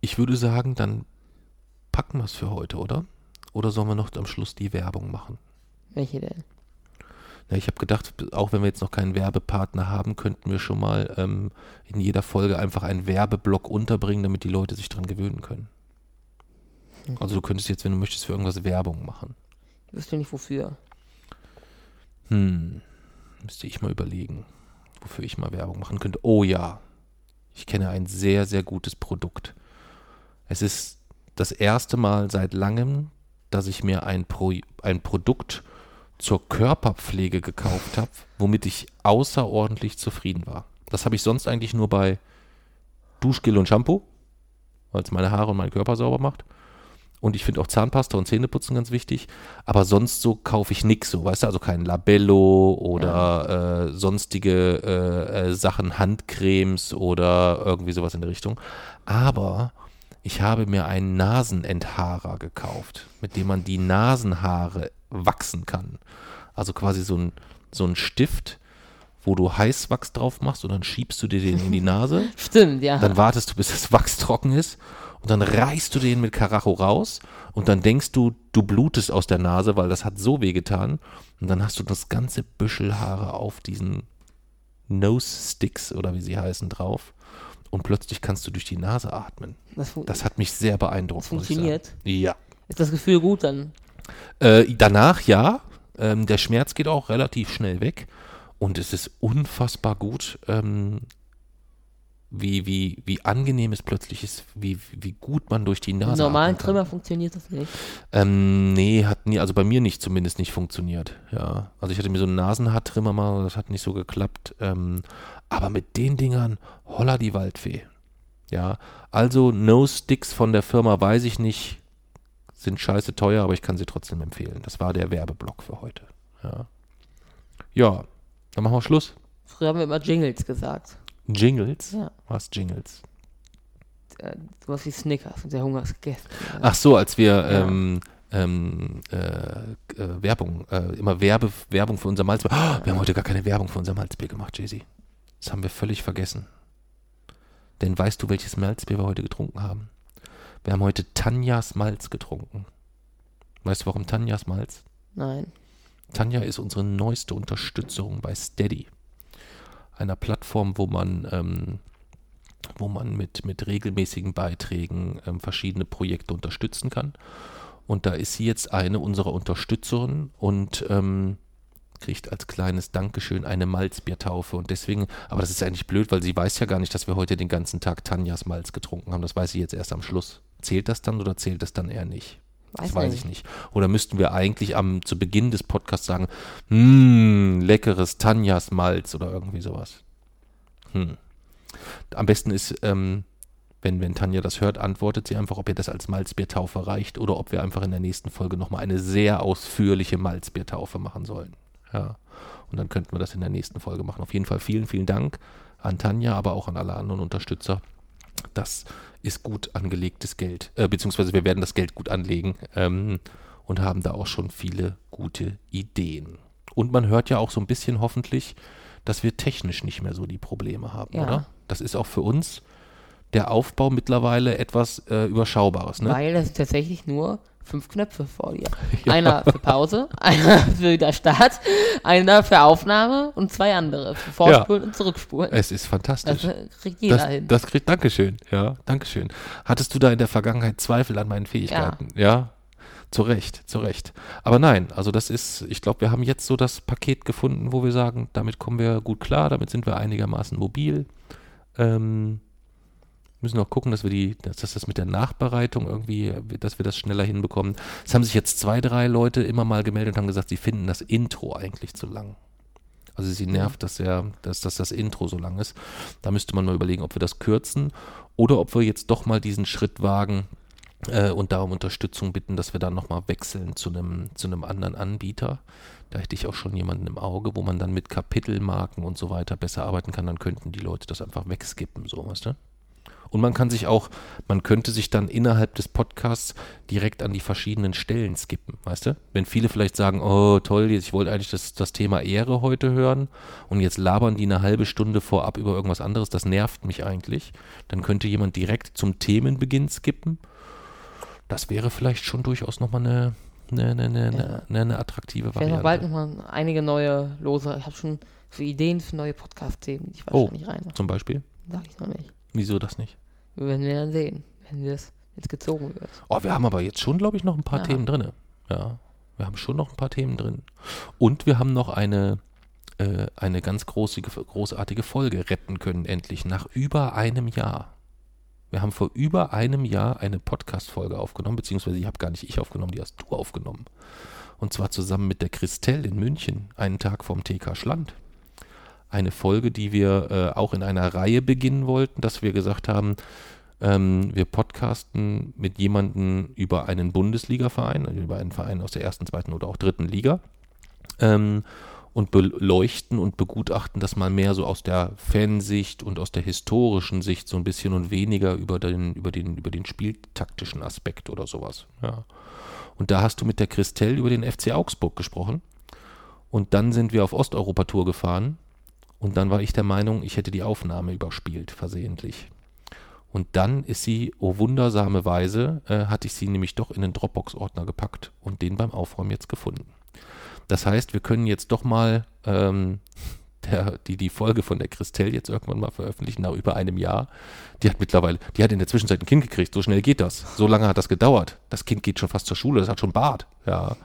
Ich würde sagen, dann packen wir es für heute, oder? Oder sollen wir noch am Schluss die Werbung machen? Welche denn? Ja, ich habe gedacht, auch wenn wir jetzt noch keinen Werbepartner haben, könnten wir schon mal ähm, in jeder Folge einfach einen Werbeblock unterbringen, damit die Leute sich dran gewöhnen können. Also du könntest jetzt, wenn du möchtest, für irgendwas Werbung machen. Ich wüsste nicht wofür. Hm, müsste ich mal überlegen, wofür ich mal Werbung machen könnte. Oh ja, ich kenne ein sehr, sehr gutes Produkt. Es ist das erste Mal seit langem, dass ich mir ein, Pro ein Produkt zur Körperpflege gekauft habe, womit ich außerordentlich zufrieden war. Das habe ich sonst eigentlich nur bei Duschgel und Shampoo, weil es meine Haare und meinen Körper sauber macht. Und ich finde auch Zahnpasta und Zähneputzen ganz wichtig. Aber sonst so kaufe ich nix so, weißt du, also kein Labello oder äh, sonstige äh, äh, Sachen, Handcremes oder irgendwie sowas in der Richtung. Aber ich habe mir einen Nasenenthaarer gekauft, mit dem man die Nasenhaare wachsen kann. Also quasi so ein, so ein Stift, wo du Heißwachs drauf machst und dann schiebst du dir den in die Nase. Stimmt, ja. Dann wartest du, bis das Wachs trocken ist und dann reißt du den mit Karacho raus und dann denkst du, du blutest aus der Nase, weil das hat so weh getan. Und dann hast du das ganze Büschel Haare auf diesen Nose Sticks oder wie sie heißen drauf. Und plötzlich kannst du durch die Nase atmen. das, Das hat mich sehr beeindruckt. das funktioniert. Ja. Ist das Gefühl gut dann? Äh, danach ja. Ähm, der Schmerz geht auch relativ schnell weg. Und es ist unfassbar gut, ähm, wie, wie, wie angenehm es plötzlich ist, wie, wie gut man durch die Nase normalen atmen kann. Trimmer funktioniert das nicht. Ähm, nee, hat nie, also bei mir nicht zumindest nicht funktioniert. Ja. Also ich hatte mir so einen Nasenhaartrimmer mal, das hat nicht so geklappt. Ähm, aber mit den Dingern, holla die Waldfee. Ja. Also No Sticks von der Firma weiß ich nicht, sind scheiße teuer, aber ich kann sie trotzdem empfehlen. Das war der Werbeblock für heute. Ja. Ja, dann machen wir Schluss. Früher haben wir immer Jingles gesagt. Jingles? Ja. Was Jingles? Äh, sowas wie Snickers und der Hunger ist gegessen. Ach so, als wir Ja. ähm, ähm, äh, äh, Werbung, äh, immer Werbe, Werbung für unser Malzbier. Oh, wir haben heute gar keine Werbung für unser Malzbier gemacht, Jay-Z. Das haben wir völlig vergessen. Denn weißt du, welches Malzbier wir heute getrunken haben? Wir haben heute Tanjas Malz getrunken. Weißt du, warum Tanjas Malz? Nein. Tanja ist unsere neueste Unterstützung bei Steady. Einer Plattform, wo man, ähm, wo man mit, mit regelmäßigen Beiträgen ähm, verschiedene Projekte unterstützen kann. Und da ist sie jetzt eine unserer Unterstützerinnen und ähm, kriegt als kleines Dankeschön eine Malzbiertaufe. Und deswegen, aber das ist eigentlich blöd, weil sie weiß ja gar nicht, dass wir heute den ganzen Tag Tanjas Malz getrunken haben. Das weiß sie jetzt erst am Schluss. Zählt das dann oder zählt das dann eher nicht? Weiß Das weiß ich nicht. Oder müssten wir eigentlich am zu Beginn des Podcasts sagen, hm, leckeres Tanjas Malz oder irgendwie sowas. Hm. Am besten ist, ähm, wenn, wenn Tanja das hört, antwortet sie einfach, ob ihr das als Malzbiertaufe reicht oder ob wir einfach in der nächsten Folge nochmal eine sehr ausführliche Malzbiertaufe machen sollen. Ja. Und dann könnten wir das in der nächsten Folge machen. Auf jeden Fall vielen, vielen Dank an Tanja, aber auch an alle anderen Unterstützer. Das ist gut angelegtes Geld, äh, beziehungsweise wir werden das Geld gut anlegen ähm, und haben da auch schon viele gute Ideen. Und man hört ja auch so ein bisschen hoffentlich, dass wir technisch nicht mehr so die Probleme haben, Ja. oder? Das ist auch für uns der Aufbau mittlerweile etwas äh, Überschaubares. Ne? Weil sind tatsächlich nur fünf Knöpfe vor dir. Einer für Pause, einer für der Start, einer für Aufnahme und zwei andere für Vorspulen und Zurückspulen. Es ist fantastisch. Das kriegt jeder Das, hin. das kriegt, Dankeschön, ja, Dankeschön. Hattest du da in der Vergangenheit Zweifel an meinen Fähigkeiten? Ja. Zu Recht, zu Recht. Aber nein, also das ist, ich glaube, wir haben jetzt so das Paket gefunden, wo wir sagen, damit kommen wir gut klar, damit sind wir einigermaßen mobil. Ähm, müssen auch gucken, dass wir die, dass dass das mit der Nachbereitung irgendwie, dass wir das schneller hinbekommen. Es haben sich jetzt zwei, drei Leute immer mal gemeldet und haben gesagt, sie finden das Intro eigentlich zu lang. Also sie nervt das sehr, dass, dass das Intro so lang ist. Da müsste man mal überlegen, ob wir das kürzen oder ob wir jetzt doch mal diesen Schritt wagen äh, und da um Unterstützung bitten, dass wir dann nochmal wechseln zu einem zu einem anderen Anbieter. Da hätte ich auch schon jemanden im Auge, wo man dann mit Kapitelmarken und so weiter besser arbeiten kann. Dann könnten die Leute das einfach wegskippen, so, weißt du? Und man kann sich auch, man könnte sich dann innerhalb des Podcasts direkt an die verschiedenen Stellen skippen, weißt du? Wenn viele vielleicht sagen, oh toll, ich wollte eigentlich das, das Thema Ehre heute hören und jetzt labern die eine halbe Stunde vorab über irgendwas anderes, das nervt mich eigentlich, dann könnte jemand direkt zum Themenbeginn skippen. Das wäre vielleicht schon durchaus nochmal eine, eine, eine, eine, Ja. eine, eine attraktive Ich werde noch bald Variante. nochmal einige neue Lose. Ich habe schon für Ideen für neue Podcast-Themen, die ich Oh. wahrscheinlich rein Zum Beispiel. Sag ich noch nicht. Wieso das nicht? Werden wir dann sehen, wenn das jetzt gezogen wird. Oh, wir haben aber jetzt schon, glaube ich, noch ein paar Ja. Themen drin. Ja, wir haben schon noch ein paar Themen drin. Und wir haben noch eine, äh, eine ganz große, großartige Folge retten können, endlich, nach über einem Jahr. Wir haben vor über einem Jahr eine Podcast-Folge aufgenommen, beziehungsweise die habe gar nicht ich aufgenommen, die hast du aufgenommen. Und zwar zusammen mit der Christelle in München, einen Tag vom TK Schland. Eine Folge, die wir äh, auch in einer Reihe beginnen wollten, dass wir gesagt haben, ähm, wir podcasten mit jemandem über einen Bundesliga-Verein, also über einen Verein aus der ersten, zweiten oder auch dritten Liga ähm, und beleuchten und begutachten das mal mehr so aus der Fansicht und aus der historischen Sicht so ein bisschen und weniger über den, über den, über den spieltaktischen Aspekt oder sowas. Ja. Und da hast du mit der Christelle über den FC Augsburg gesprochen. Und dann sind wir auf Osteuropa-Tour gefahren. Und dann war ich der Meinung, ich hätte die Aufnahme überspielt, versehentlich. Und dann ist sie, oh wundersame Weise, äh, hatte ich sie nämlich doch in den Dropbox-Ordner gepackt und den beim Aufräumen jetzt gefunden. Das heißt, wir können jetzt doch mal ähm, der, die, die Folge von der Christelle jetzt irgendwann mal veröffentlichen, nach über einem Jahr. Die hat mittlerweile, die hat in der Zwischenzeit ein Kind gekriegt, so schnell geht das. So lange hat das gedauert. Das Kind geht schon fast zur Schule, das hat schon Bart. Ja.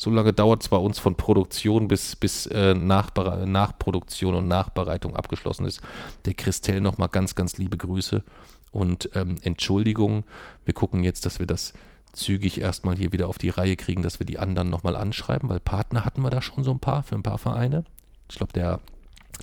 So lange dauert es bei uns von Produktion bis, bis äh, Nachproduktion und Nachbereitung abgeschlossen ist. Der Christelle nochmal ganz, ganz liebe Grüße und ähm, Entschuldigung. Wir gucken jetzt, dass wir das zügig erstmal hier wieder auf die Reihe kriegen, dass wir die anderen nochmal anschreiben, weil Partner hatten wir da schon so ein paar für ein paar Vereine. Ich glaube, der,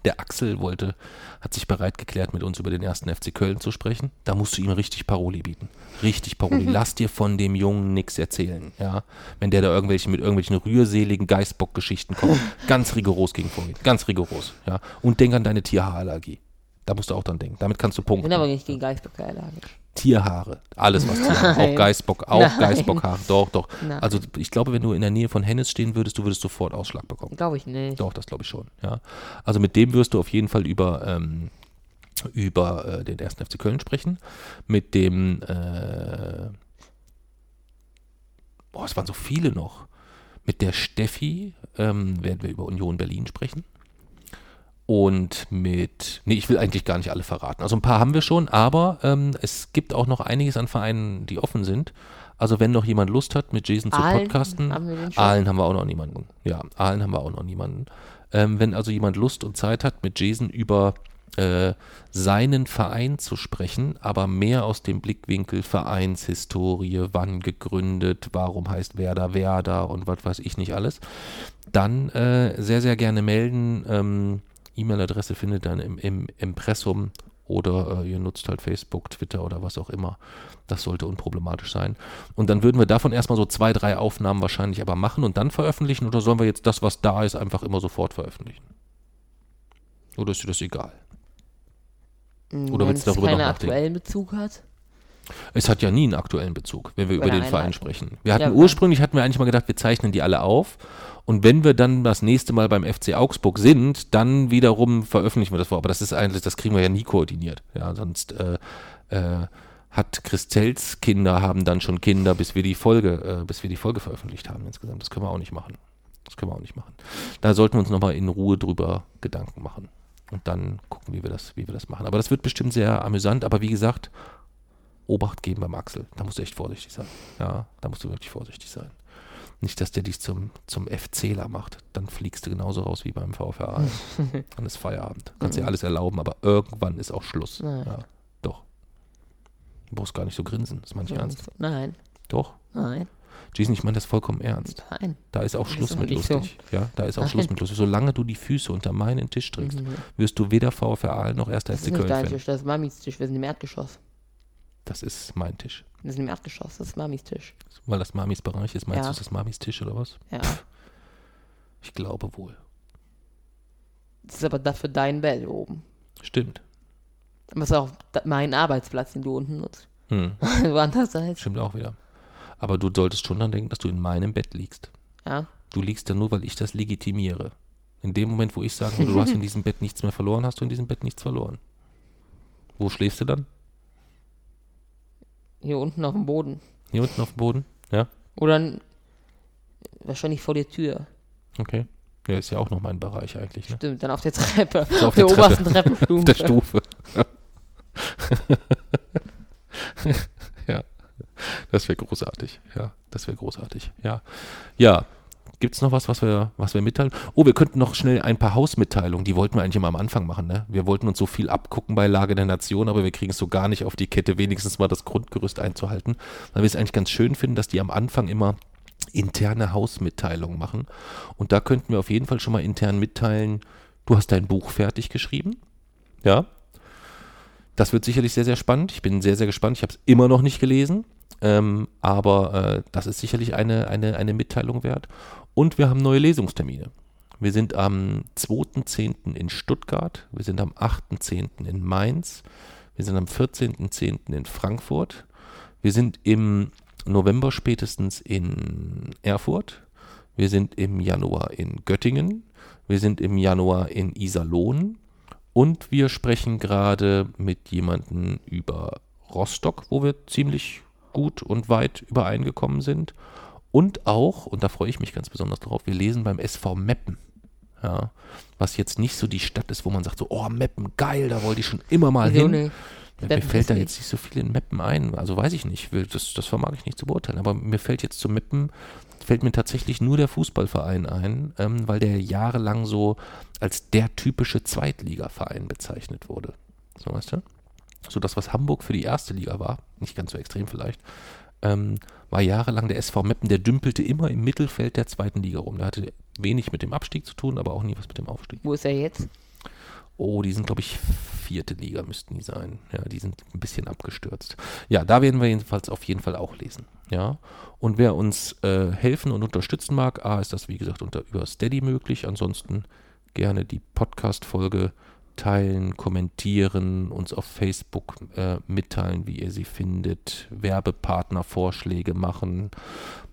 der Axel wollte, hat sich bereit geklärt, mit uns über den ersten FC Köln zu sprechen. Da musst du ihm richtig Paroli bieten. Richtig Paroli. Lass dir von dem Jungen nichts erzählen. Ja? Wenn der da irgendwelche, mit irgendwelchen rührseligen Geißbock-Geschichten kommt, ganz rigoros gegen vorgehen. Ganz rigoros. Ja? Und denk an deine Tierhaarallergie. Da musst du auch dran denken. Damit kannst du Ich punkten. bin aber nicht gegen Geistböcke allergisch. Tierhaare. Alles, was Tierhaare. Auch Nein. Geißbock, auch Nein. Geißbockhaare. Doch, doch. Nein. Also ich glaube, wenn du in der Nähe von Hennes stehen würdest, du würdest sofort Ausschlag bekommen. Glaube ich nicht. Doch, das glaube ich schon, ja. Also mit dem wirst du auf jeden Fall über, ähm, über äh, den ersten FC Köln sprechen. Mit dem, äh, boah, es waren so viele noch. Mit der Steffi ähm, werden wir über Union Berlin sprechen. Und mit, nee, ich will eigentlich gar nicht alle verraten. Also ein paar haben wir schon, aber ähm, es gibt auch noch einiges an Vereinen, die offen sind. Also wenn noch jemand Lust hat, mit Jason zu Aalen podcasten, haben wir den schon. Aalen haben wir auch noch niemanden. Ja, Aalen haben wir auch noch niemanden. Ähm, wenn also jemand Lust und Zeit hat, mit Jason über äh, seinen Verein zu sprechen, aber mehr aus dem Blickwinkel Vereinshistorie, wann gegründet, warum heißt Werder Werder und was weiß ich nicht alles, dann äh, sehr, sehr gerne melden. Ähm, E-Mail-Adresse findet dann im, im Impressum oder äh, ihr nutzt halt Facebook, Twitter oder was auch immer. Das sollte unproblematisch sein. Und dann würden wir davon erstmal so zwei, drei Aufnahmen wahrscheinlich aber machen und dann veröffentlichen oder sollen wir jetzt das, was da ist, einfach immer sofort veröffentlichen? Oder ist dir das egal? Oder Wenn willst du es darüber noch nachdenken? aktuellen Bezug hat. Es hat ja nie einen aktuellen Bezug, wenn wir über Bei den Verein sprechen. Wir hatten Ja, ursprünglich hatten wir eigentlich mal gedacht, wir zeichnen die alle auf und wenn wir dann das nächste Mal beim FC Augsburg sind, dann wiederum veröffentlichen wir das vor. Aber das ist eigentlich, das kriegen wir ja nie koordiniert. Ja, sonst äh, äh, hat Christels Kinder haben dann schon Kinder, bis wir die Folge, äh, bis wir die Folge veröffentlicht haben insgesamt. Das können wir auch nicht machen. Das können wir auch nicht machen. Da sollten wir uns nochmal in Ruhe drüber Gedanken machen. Und dann gucken, wie wir das, wie wir das machen. Aber das wird bestimmt sehr amüsant. Aber wie gesagt, Obacht geben beim Axel. Da musst du echt vorsichtig sein. Ja, da musst du wirklich vorsichtig sein. Nicht, dass der dich zum, zum FCler macht. Dann fliegst du genauso raus wie beim VfR. Dann ist Feierabend. Kannst dir alles erlauben, aber irgendwann ist auch Schluss. Nein. Ja, doch. Du brauchst gar nicht so grinsen. Das meine ich ernst. Nein, Doch. nein, Jason, ich meine das vollkommen ernst. nein. Da ist auch Das Schluss ist mit nicht so. lustig. Ja, da ist auch Nein. Schluss mit lustig. Solange du die Füße unter meinen Tisch trägst, Mhm. wirst du weder VfR noch 1. Das FC ist nicht Köln dein. Tisch, das ist Mamis Tisch. Wir sind im Erdgeschoss. Das ist mein Tisch. Wir sind im Erdgeschoss, das ist Mamis Tisch. Weil das Mamis Bereich ist. Meinst Ja. du, ist das Mamis Tisch oder was? Ja. Ich glaube wohl. Das ist aber dafür dein Bett oben. Stimmt. Aber das ist auch mein Arbeitsplatz, den du unten nutzt. Hm. du andererseits. Stimmt auch wieder. Aber du solltest schon dann denken, dass du in meinem Bett liegst. Ja. Du liegst da nur, weil ich das legitimiere. In dem Moment, wo ich würde, du hast in diesem Bett nichts mehr verloren, hast du in diesem Bett nichts verloren. Wo schläfst du dann? Hier unten auf dem Boden. Hier unten auf dem Boden? Ja? Oder wahrscheinlich vor der Tür. Okay. Ja, ist ja auch noch mein Bereich eigentlich, ne? Stimmt, dann auf der Treppe. auf auf der der, Treppe. obersten Treppenstufe. Auf der Stufe. ja. Das wäre großartig. Ja, das wäre großartig. Ja. Ja. Gibt es noch was, was wir, was wir mitteilen? Oh, wir könnten noch schnell ein paar Hausmitteilungen, die wollten wir eigentlich immer am Anfang machen, ne? Wir wollten uns so viel abgucken bei Lage der Nation, aber wir kriegen es so gar nicht auf die Kette, wenigstens mal das Grundgerüst einzuhalten, weil wir es eigentlich ganz schön finden, dass die am Anfang immer interne Hausmitteilungen machen. Und da könnten wir auf jeden Fall schon mal intern mitteilen, du hast dein Buch fertig geschrieben. Ja. Das wird sicherlich sehr, sehr spannend. Ich bin sehr, sehr gespannt. Ich habe es immer noch nicht gelesen. Ähm, aber äh, das ist sicherlich eine, eine, eine Mitteilung wert. Und wir haben neue Lesungstermine. Wir sind am 2.10. in Stuttgart, wir sind am 8.10. in Mainz, wir sind am 14.10. in Frankfurt, wir sind im November spätestens in Erfurt, wir sind im Januar in Göttingen, wir sind im Januar in Iserlohn und wir sprechen gerade mit jemandem über Rostock, wo wir ziemlich gut und weit übereingekommen sind. Und auch, und da freue ich mich ganz besonders drauf, wir lesen beim SV Meppen. Ja, was jetzt nicht so die Stadt ist, wo man sagt so, oh, Meppen, geil, da wollte ich schon immer mal Wieso hin. nicht? Ja, mir fällt da nicht- jetzt nicht so viel in Meppen ein. Also weiß ich nicht. Das, das vermag ich nicht zu beurteilen. Aber mir fällt jetzt zu Meppen, fällt mir tatsächlich nur der Fußballverein ein, ähm, weil der jahrelang so als der typische Zweitligaverein bezeichnet wurde. So weißt du? So das, was Hamburg für die erste Liga war, nicht ganz so extrem vielleicht, ähm, war jahrelang der SV Meppen, der dümpelte immer im Mittelfeld der zweiten Liga rum. Der hatte wenig mit dem Abstieg zu tun, aber auch nie was mit dem Aufstieg. Wo ist er jetzt? Oh, die sind, glaube ich, vierte Liga müssten die sein. Ja, die sind ein bisschen abgestürzt. Ja, da werden wir jedenfalls auf jeden Fall auch lesen. Ja, und wer uns äh, helfen und unterstützen mag, A, ist das wie gesagt unter über Steady möglich. Ansonsten gerne die Podcast-Folge teilen, kommentieren, uns auf Facebook äh, mitteilen, wie ihr sie findet, Werbepartnervorschläge machen,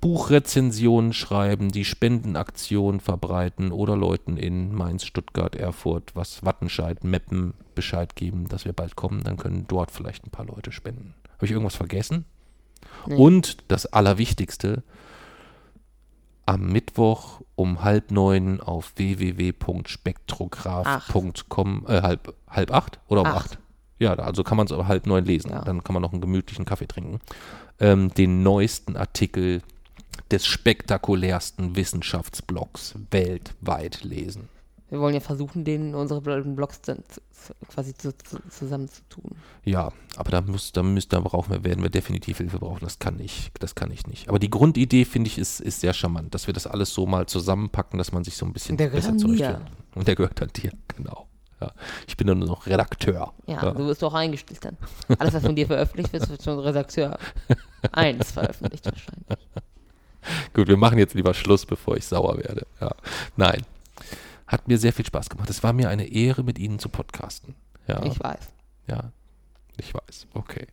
Buchrezensionen schreiben, die Spendenaktion verbreiten oder Leuten in Mainz, Stuttgart, Erfurt, was Wattenscheid, Meppen Bescheid geben, dass wir bald kommen, dann können dort vielleicht ein paar Leute spenden. Habe ich irgendwas vergessen? Nee. Und das Allerwichtigste, am Mittwoch um halb neun auf www.spektrograph.com, äh, halb, halb acht oder um Acht. acht? Ja, also kann man es aber halb neun lesen. Ja. Dann kann man noch einen gemütlichen Kaffee trinken. Ähm, den neuesten Artikel des spektakulärsten Wissenschaftsblogs weltweit lesen. Wir wollen ja versuchen, den in unsere beiden Blogs dann quasi zu, zu, zusammenzutun. Ja, aber da muss, da müssen, da brauchen wir, werden wir definitiv Hilfe brauchen. Das kann ich, das kann ich nicht. Aber die Grundidee finde ich ist, ist sehr charmant, dass wir das alles so mal zusammenpacken, dass man sich so ein bisschen besser zurechtfindet. Und der gehört an dir, genau. Ja. Ich bin dann nur noch Redakteur. Ja, ja. so wirst du auch eingestellt dann. Alles, was von dir veröffentlicht wird, wird schon Redakteur 1 veröffentlicht wahrscheinlich. Gut, wir machen jetzt lieber Schluss, bevor ich sauer werde. Ja. Nein. Hat mir sehr viel Spaß gemacht. Es war mir eine Ehre, mit Ihnen zu podcasten. Ja. Ich weiß. Ja, ich weiß. Okay.